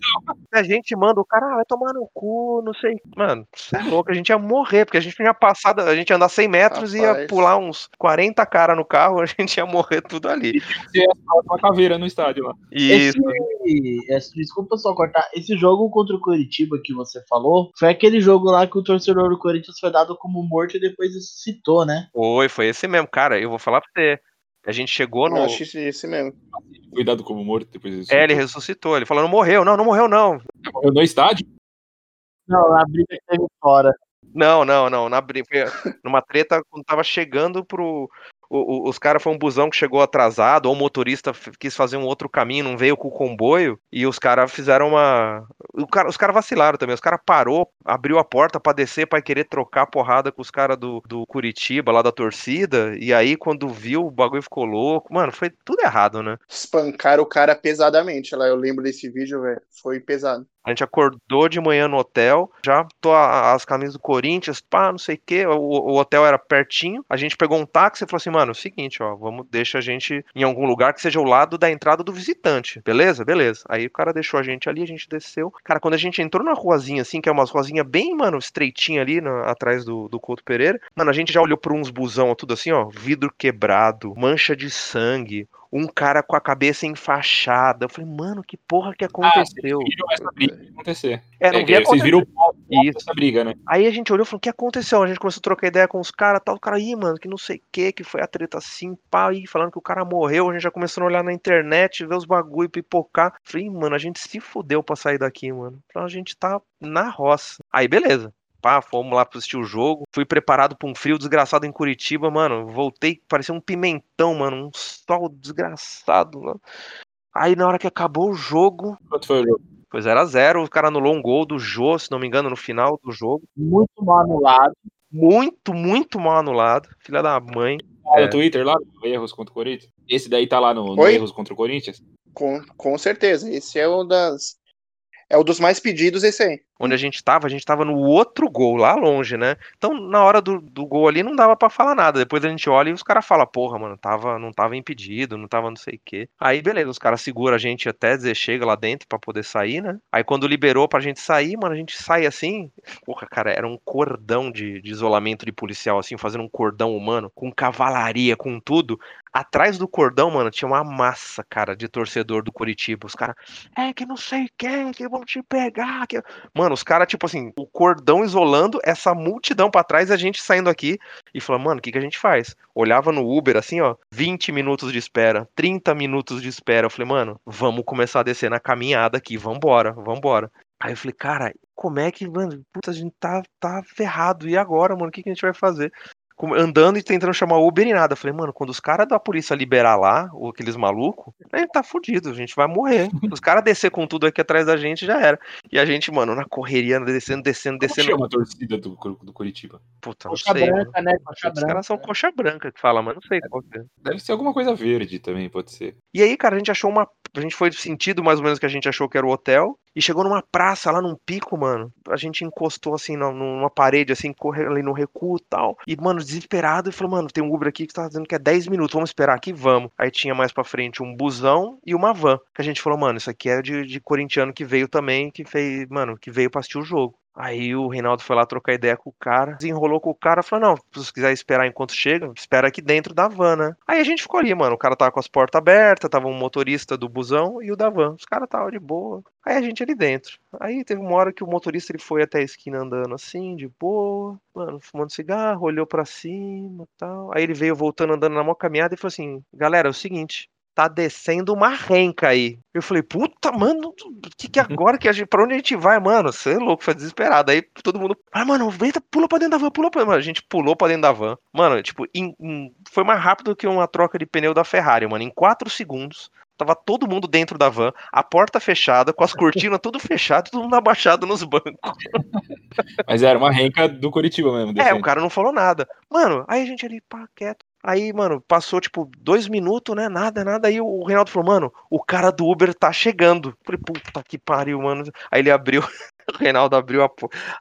Se a gente manda o cara, ah, vai tomar no cu, não sei. Mano, você é louco, a gente ia morrer, porque a gente tinha passado, a gente ia andar 100 metros e ia pular uns 40 caras no carro, [LAUGHS] a gente ia morrer tudo ali. Ia uma caveira no estádio lá. Isso. Esse, desculpa só cortar. Esse jogo contra o Curitiba que você falou foi aquele jogo lá que o torcedor do Corinthians foi dado como morto e depois ressuscitou, né? Foi, foi esse mesmo, cara. Eu vou falar pra você. A gente chegou no. Eu acho esse, esse mesmo. Cuidado como morto depois disso. É, ele ressuscitou. Ele falou, não morreu, não, não morreu, não. Morreu no estádio? Não, na briga que teve fora. Não, não, não. Na briga. Numa treta, quando tava chegando pro. o- o- os caras foi um busão que chegou atrasado, ou o motorista quis fazer um outro caminho, não veio com o comboio, e os caras fizeram uma. o cara- os caras vacilaram também. Os caras parou, abriu a porta pra descer, pra querer trocar porrada com os caras do, do Curitiba, lá da torcida. E aí, quando viu, o bagulho ficou louco. Mano, foi tudo errado, né? Espancaram o cara pesadamente. Lá, eu lembro desse vídeo, velho. Foi pesado. A gente acordou de manhã no hotel, já tô as camisas do Corinthians, pá, não sei o quê. O, o hotel era pertinho. A gente pegou um táxi e falou assim, mano, é o seguinte, ó, vamos, deixa a gente em algum lugar que seja ao lado da entrada do visitante. Beleza? Beleza. Aí o cara deixou a gente ali, a gente desceu. Cara, quando a gente entrou na ruazinha, assim, que é uma ruazinha bem, mano, estreitinha ali, atrás do, do Couto Pereira, mano, a gente já olhou por uns busão, tudo assim, ó, vidro quebrado, mancha de sangue, um cara com a cabeça enfaixada. Eu falei, mano, que porra que aconteceu? Vocês viram essa briga acontecer. É, não É, via vocês viram o pau dessa briga, né? Aí a gente olhou e falou, o que aconteceu? A gente começou a trocar ideia com os caras, tal, o cara aí, mano, que não sei o que, que foi a treta assim, pá, aí falando que o cara morreu, a gente já começou a olhar na internet, ver os bagulho pipocar. Falei, mano, a gente se fudeu pra sair daqui, mano. Então a gente tá na roça. Aí, beleza. Pá, fomos lá pra assistir o jogo. Fui preparado pra um frio desgraçado em Curitiba, mano. Voltei, parecia um pimentão, mano. Um sol desgraçado, mano. Aí na hora que acabou o jogo, Quanto foi o jogo? Foi 0x0, o cara anulou um gol do Jô, se não me engano, no final do jogo. Muito mal anulado. Muito, muito mal anulado. Filha da mãe. Ah, É. no Twitter lá, Erros contra o Corinthians. Esse daí tá lá no, no? Erros contra o Corinthians? Com, com certeza. Esse é o das. É o dos mais pedidos, esse aí. Onde a gente tava, a gente tava no outro gol, lá longe, né? Então, na hora do, do gol ali, não dava pra falar nada. Depois a gente olha e os caras falam, porra, mano, tava, não tava impedido, não tava não sei o quê. Aí, beleza, os caras seguram a gente até dizer chega lá dentro pra poder sair, né? Aí, quando liberou pra gente sair, mano, a gente sai assim. Porra, cara, era um cordão de, de isolamento de policial, assim, fazendo um cordão humano, com cavalaria, com tudo. Atrás do cordão, mano, tinha uma massa, cara, de torcedor do Curitiba. Os caras, é que não sei quem, que vão te pegar. Que... Mano, os caras, tipo assim, o cordão isolando, essa multidão pra trás, a gente saindo aqui e falando, mano, o que, que a gente faz? Olhava no Uber, assim, ó, 20 minutos de espera, 30 minutos de espera. Eu falei, mano, vamos começar a descer na caminhada aqui, vambora, vambora. Aí eu falei, cara, como é que, mano, puta, a gente tá, tá ferrado, e agora, mano, o que, que a gente vai fazer? Andando e tentando chamar o Uber e nada. Eu falei, mano, quando os caras da polícia liberar lá, ou aqueles malucos, a gente tá fudido, a gente vai morrer. [LAUGHS] Os caras descer com tudo aqui atrás da gente, já era. E a gente, mano, na correria, descendo, descendo, Como descendo. chama a torcida do, do Curitiba? Puta, não Coxa sei. branca, né? Coxa Os branca. caras são coxa branca que fala, mas não sei qual que é. Deve ser alguma coisa verde também, pode ser. E aí, cara, a gente achou uma. A gente foi sentido mais ou menos que a gente achou que era o hotel. E chegou numa praça lá num pico, mano. A gente encostou assim numa- parede, assim, corre ali no recuo e tal. E, mano, desesperado, e falou, mano, tem um Uber aqui que tá dizendo que é 10 minutos, vamos esperar aqui, vamos. Aí tinha mais pra frente um busão e uma van. Que a gente falou, mano, isso aqui é de, de corintiano que veio também, que fez, mano, que veio pra assistir o jogo. Aí o Reinaldo foi lá trocar ideia com o cara, desenrolou com o cara, falou: Não, se quiser esperar enquanto chega, espera aqui dentro da van, né? Aí a gente ficou ali, mano. O cara tava com as portas abertas, tava um motorista do busão e o da van. Os caras estavam de boa. Aí a gente ali dentro. Aí teve uma hora que o motorista ele foi até a esquina andando assim, de boa, mano, fumando cigarro, olhou pra cima tal. Aí ele veio voltando andando na maior caminhada e falou assim: Galera, é o seguinte. Tá descendo uma renca aí. Eu falei, puta, mano, que que agora que a gente, pra onde a gente vai, mano? Você é louco, foi desesperado. Aí todo mundo, ah, mano, vem, pula pra dentro da van, pula pra mano, A gente pulou pra dentro da van. Mano, tipo, em- em- foi mais rápido que uma troca de pneu da Ferrari, mano. Em quatro segundos, tava todo mundo dentro da van, a porta fechada, com as cortinas tudo fechado, todo mundo abaixado nos bancos. Mas era uma renca do Curitiba mesmo. É, o cara não falou nada. Mano, aí a gente ali, pá, quieto. Aí, mano, passou tipo dois minutos, né? Nada, nada. Aí o Reinaldo falou, mano, o cara do Uber tá chegando. Falei, puta que pariu, mano. Aí ele abriu, [LAUGHS] o Reinaldo abriu a,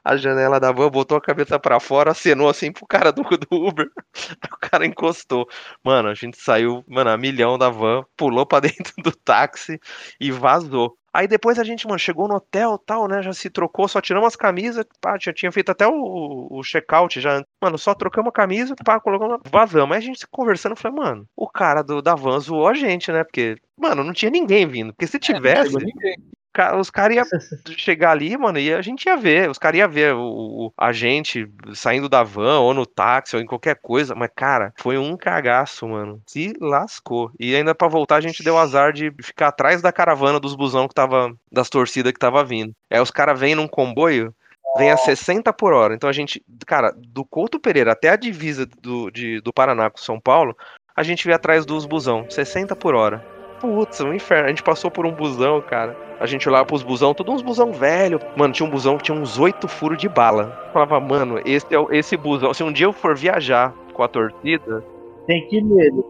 a janela da van, botou a cabeça pra fora, acenou assim pro cara do, [LAUGHS] do Uber. [LAUGHS] O cara encostou. Mano, a gente saiu, mano, a milhão da van, pulou pra dentro do táxi e vazou. Aí depois a gente, mano, chegou no hotel tal, né? Já se trocou, só tiramos as camisas, pá, já tinha feito até o, o check-out já. Mano, só trocamos a camisa, pá, colocamos, vazamos. Aí a gente conversando, falei, mano, o cara do, da van zoou a gente, né? Porque, mano, não tinha ninguém vindo. Porque se É, tivesse, ca- os caras iam [LAUGHS] chegar ali, mano, e a gente ia ver. Os caras iam ver o, o- a gente saindo da van, ou no táxi, ou em qualquer coisa. Mas, cara, foi um cagaço, mano. Se lascou. E ainda pra voltar, a gente deu azar de ficar atrás da caravana dos busão que tava. das torcidas que tava vindo. Aí os caras vêm num comboio. Vem a 60 por hora. Então a gente, cara, do Couto Pereira até a divisa do, de- do Paraná com São Paulo, a gente veio atrás dos busão, 60 por hora. Putz, um inferno. A gente passou por um busão, cara. A gente olhava pros busão, todos uns busão velho. Mano, tinha um busão que tinha uns oito furos de bala. Falava, mano, esse é esse busão. Se um dia eu for viajar com a torcida, Tem que ir nele.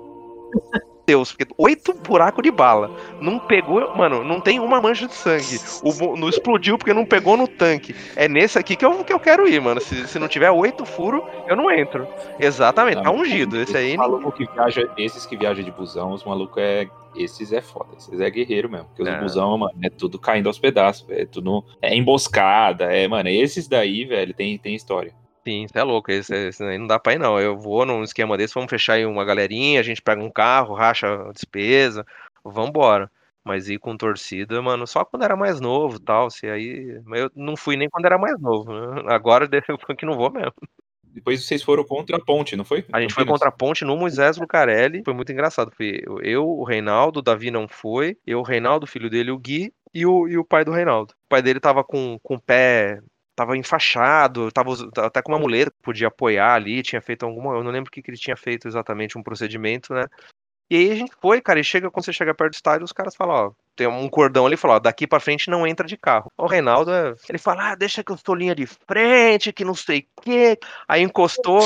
[LAUGHS] Deus, porque oito buracos de bala. Não pegou, mano, não tem uma mancha de sangue. O, não explodiu porque não pegou no tanque. É nesse aqui que eu, que eu quero ir, mano. Se, se não tiver oito furos, eu não entro. Exatamente, tá Não, ungido. Esse aí. maluco que viaja, esses que viajam de busão, os malucos é. Esses é foda, esses é guerreiro mesmo. Porque É. os busão, mano, é tudo caindo aos pedaços. É tudo. É emboscada, é, mano. Esses daí, velho, tem, tem história. Sim, você é louco, esse, esse aí não dá pra ir não. Eu vou num esquema desse, vamos fechar aí uma galerinha, a gente pega um carro, racha a despesa, vambora. Mas ir com torcida, mano, só quando era mais novo e tal, se aí... Mas eu não fui nem quando era mais novo, né? [LAUGHS] Agora eu que não vou mesmo. Depois vocês foram contra a ponte, não foi? A gente foi contra a ponte no Moisés Lucarelli, foi muito engraçado. Foi eu, o Reinaldo, o Davi não foi, eu, o Reinaldo, o filho dele, o Gui, e o, e o pai do Reinaldo. O pai dele tava com, com o pé, tava enfaixado, tava até com uma muleta que podia apoiar ali, tinha feito alguma, eu não lembro o que, que ele tinha feito exatamente, um procedimento, né? E aí a gente foi, cara, e chega, quando você chega perto do estádio, os caras falam, ó, tem um cordão ali, falou, ó, daqui pra frente não entra de carro. O Reinaldo, é, ele fala, ah, deixa que eu sou linha de frente, que não sei o quê. Aí encostou,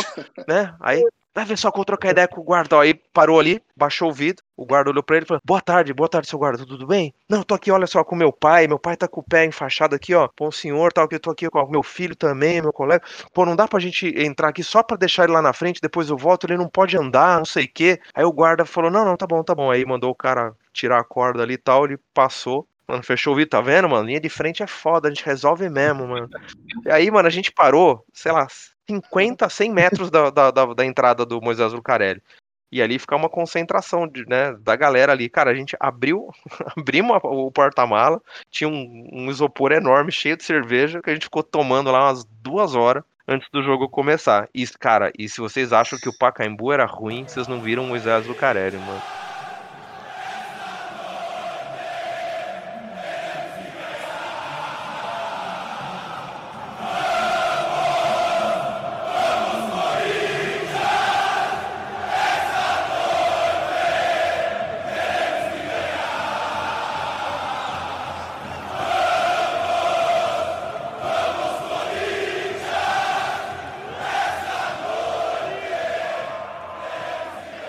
né, aí Vai ver só que eu trocar ideia com o guarda. Aí parou ali, baixou o vidro. O guarda olhou pra ele e falou: Boa tarde, boa tarde, seu guarda, tudo bem? Não, tô aqui, olha só, com meu pai. Meu pai tá com o pé enfaixado aqui, ó. Pô, o senhor, tal, que eu tô aqui com meu filho também, meu colega. Pô, não dá pra gente entrar aqui só pra deixar ele lá na frente, depois eu volto, ele não pode andar, não sei o quê. Aí o guarda falou: Não, não, tá bom, tá bom. Aí mandou o cara tirar a corda ali e tal, ele passou. Mano, fechou o vidro, tá vendo, mano? Linha de frente é foda, a gente resolve mesmo, mano. E aí, mano, a gente parou, sei lá, 50, 100 metros da, da, da, da entrada do Moisés Lucarelli. E ali fica uma concentração de, né, da galera ali. Cara, a gente abriu, [LAUGHS] abrimos o porta-mala, tinha um, um, isopor enorme, cheio de cerveja, que a gente ficou tomando lá umas duas horas antes do jogo começar. E, cara, e se vocês acham que o Pacaembu era ruim, vocês não viram o Moisés Lucarelli, mano.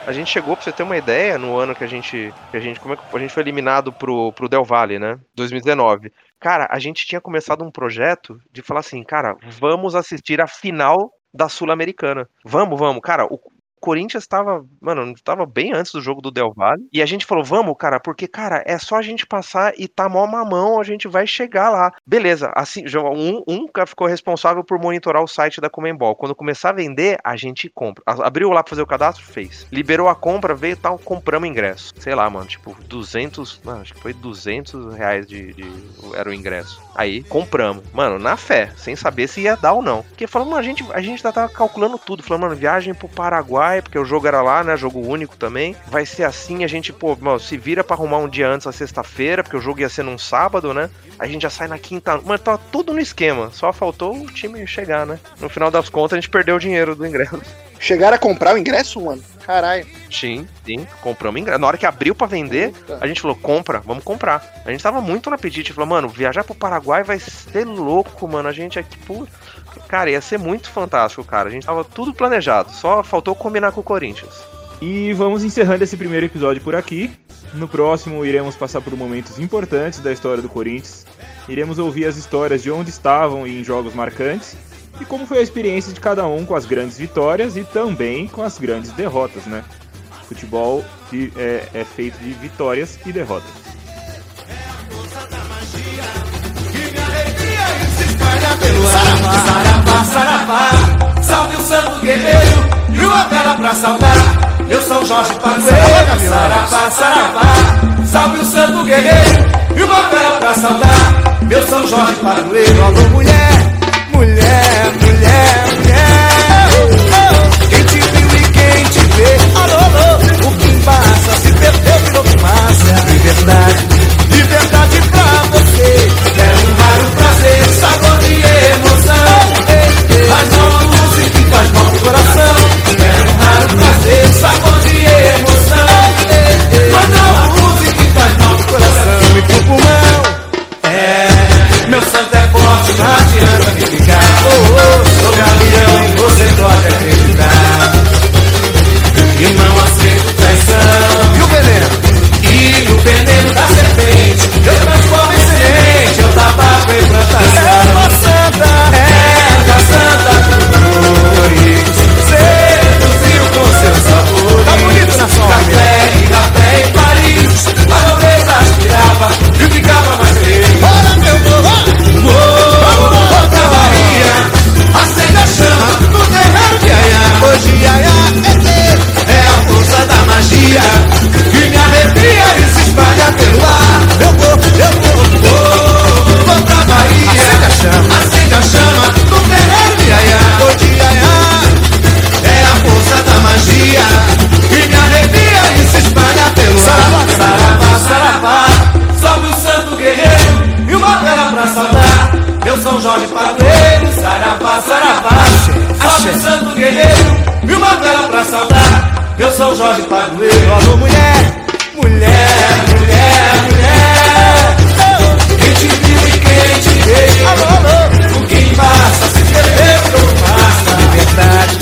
A gente chegou, pra você ter uma ideia, no ano que a gente. Que a gente como é que a gente foi eliminado pro, pro Del Valle, né? 2019. Cara, a gente tinha começado um projeto de falar assim, cara, vamos assistir a final da Sul-Americana. Vamos, vamos. Cara, o, Corinthians estava, mano, estava bem antes do jogo do Del Valle. E a gente falou, vamos, cara, porque, cara, é só a gente passar e tá mó mamão, a gente vai chegar lá. Beleza, assim, um, um ficou responsável por monitorar o site da Comembol. Quando começar a vender, a gente compra. Abriu lá pra fazer o cadastro, fez. Liberou a compra, veio tal, compramos ingresso. Sei lá, mano, tipo, 200, mano, acho que foi 200 reais de, de era o ingresso. Aí, compramos. Mano, na fé, sem saber se ia dar ou não. Porque falando, a gente, a gente já tava calculando tudo. Falando, mano, viagem pro Paraguai vai, porque o jogo era lá, né? Jogo único também. Vai ser assim, a gente, pô, mano, se vira para arrumar um dia antes, a sexta-feira, porque o jogo ia ser num sábado, né? A gente já sai na quinta. Mano, tá tudo no esquema. Só faltou o time chegar, né? No final das contas, a gente perdeu o dinheiro do ingresso. Chegaram a comprar o ingresso, mano? Caralho. Sim, sim. Compramos ingresso. Na hora que abriu para vender, Puta. a gente falou, compra, vamos comprar. A gente tava muito no apetite. Falou, mano, viajar pro Paraguai vai ser louco, mano. A gente aqui, puta. Cara, ia ser muito fantástico, cara. A gente tava tudo planejado, só faltou combinar com o Corinthians. E vamos encerrando esse primeiro episódio por aqui. No próximo, iremos passar por momentos importantes da história do Corinthians. Iremos ouvir as histórias de onde estavam em jogos marcantes e como foi a experiência de cada um com as grandes vitórias e também com as grandes derrotas, né? Futebol é, é feito de vitórias e derrotas. Salve o santo guerreiro e uma vela pra saudar. Eu sou Jorge salve o santo guerreiro e pra saudar. Eu sou Jorge Padroeiro, alô mulher, mulher, mulher, mulher. Quem te viu e quem te vê, alô. O que passa se perdeu, virou fumaça. Liberdade, liberdade pra você. É um raro prazer, sabor de emoção. Faz mal a música e faz mal o coração. É um raro prazer, sabor de emoção. Jorge Padreiro, saravá, saravá, salve o santo guerreiro e uma vela pra saudar. Eu sou São Jorge Padroeiro. Alô, mulher, mulher, mulher, mulher. Quem te viu e quem te vê. Alô, alô. O que embaça se escreveu não passa. Liberdade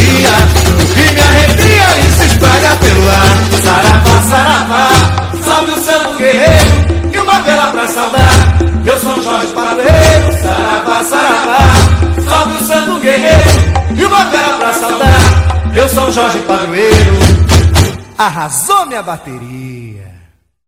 que me arrepia e se espalha pelo ar. Saravá, saravá, salve o santo guerreiro e uma vela pra saudar. Eu sou Jorge Padroeiro, saravá, saravá, salve o santo guerreiro e uma vela pra saudar. Eu sou Jorge Padroeiro. Arrasou minha bateria.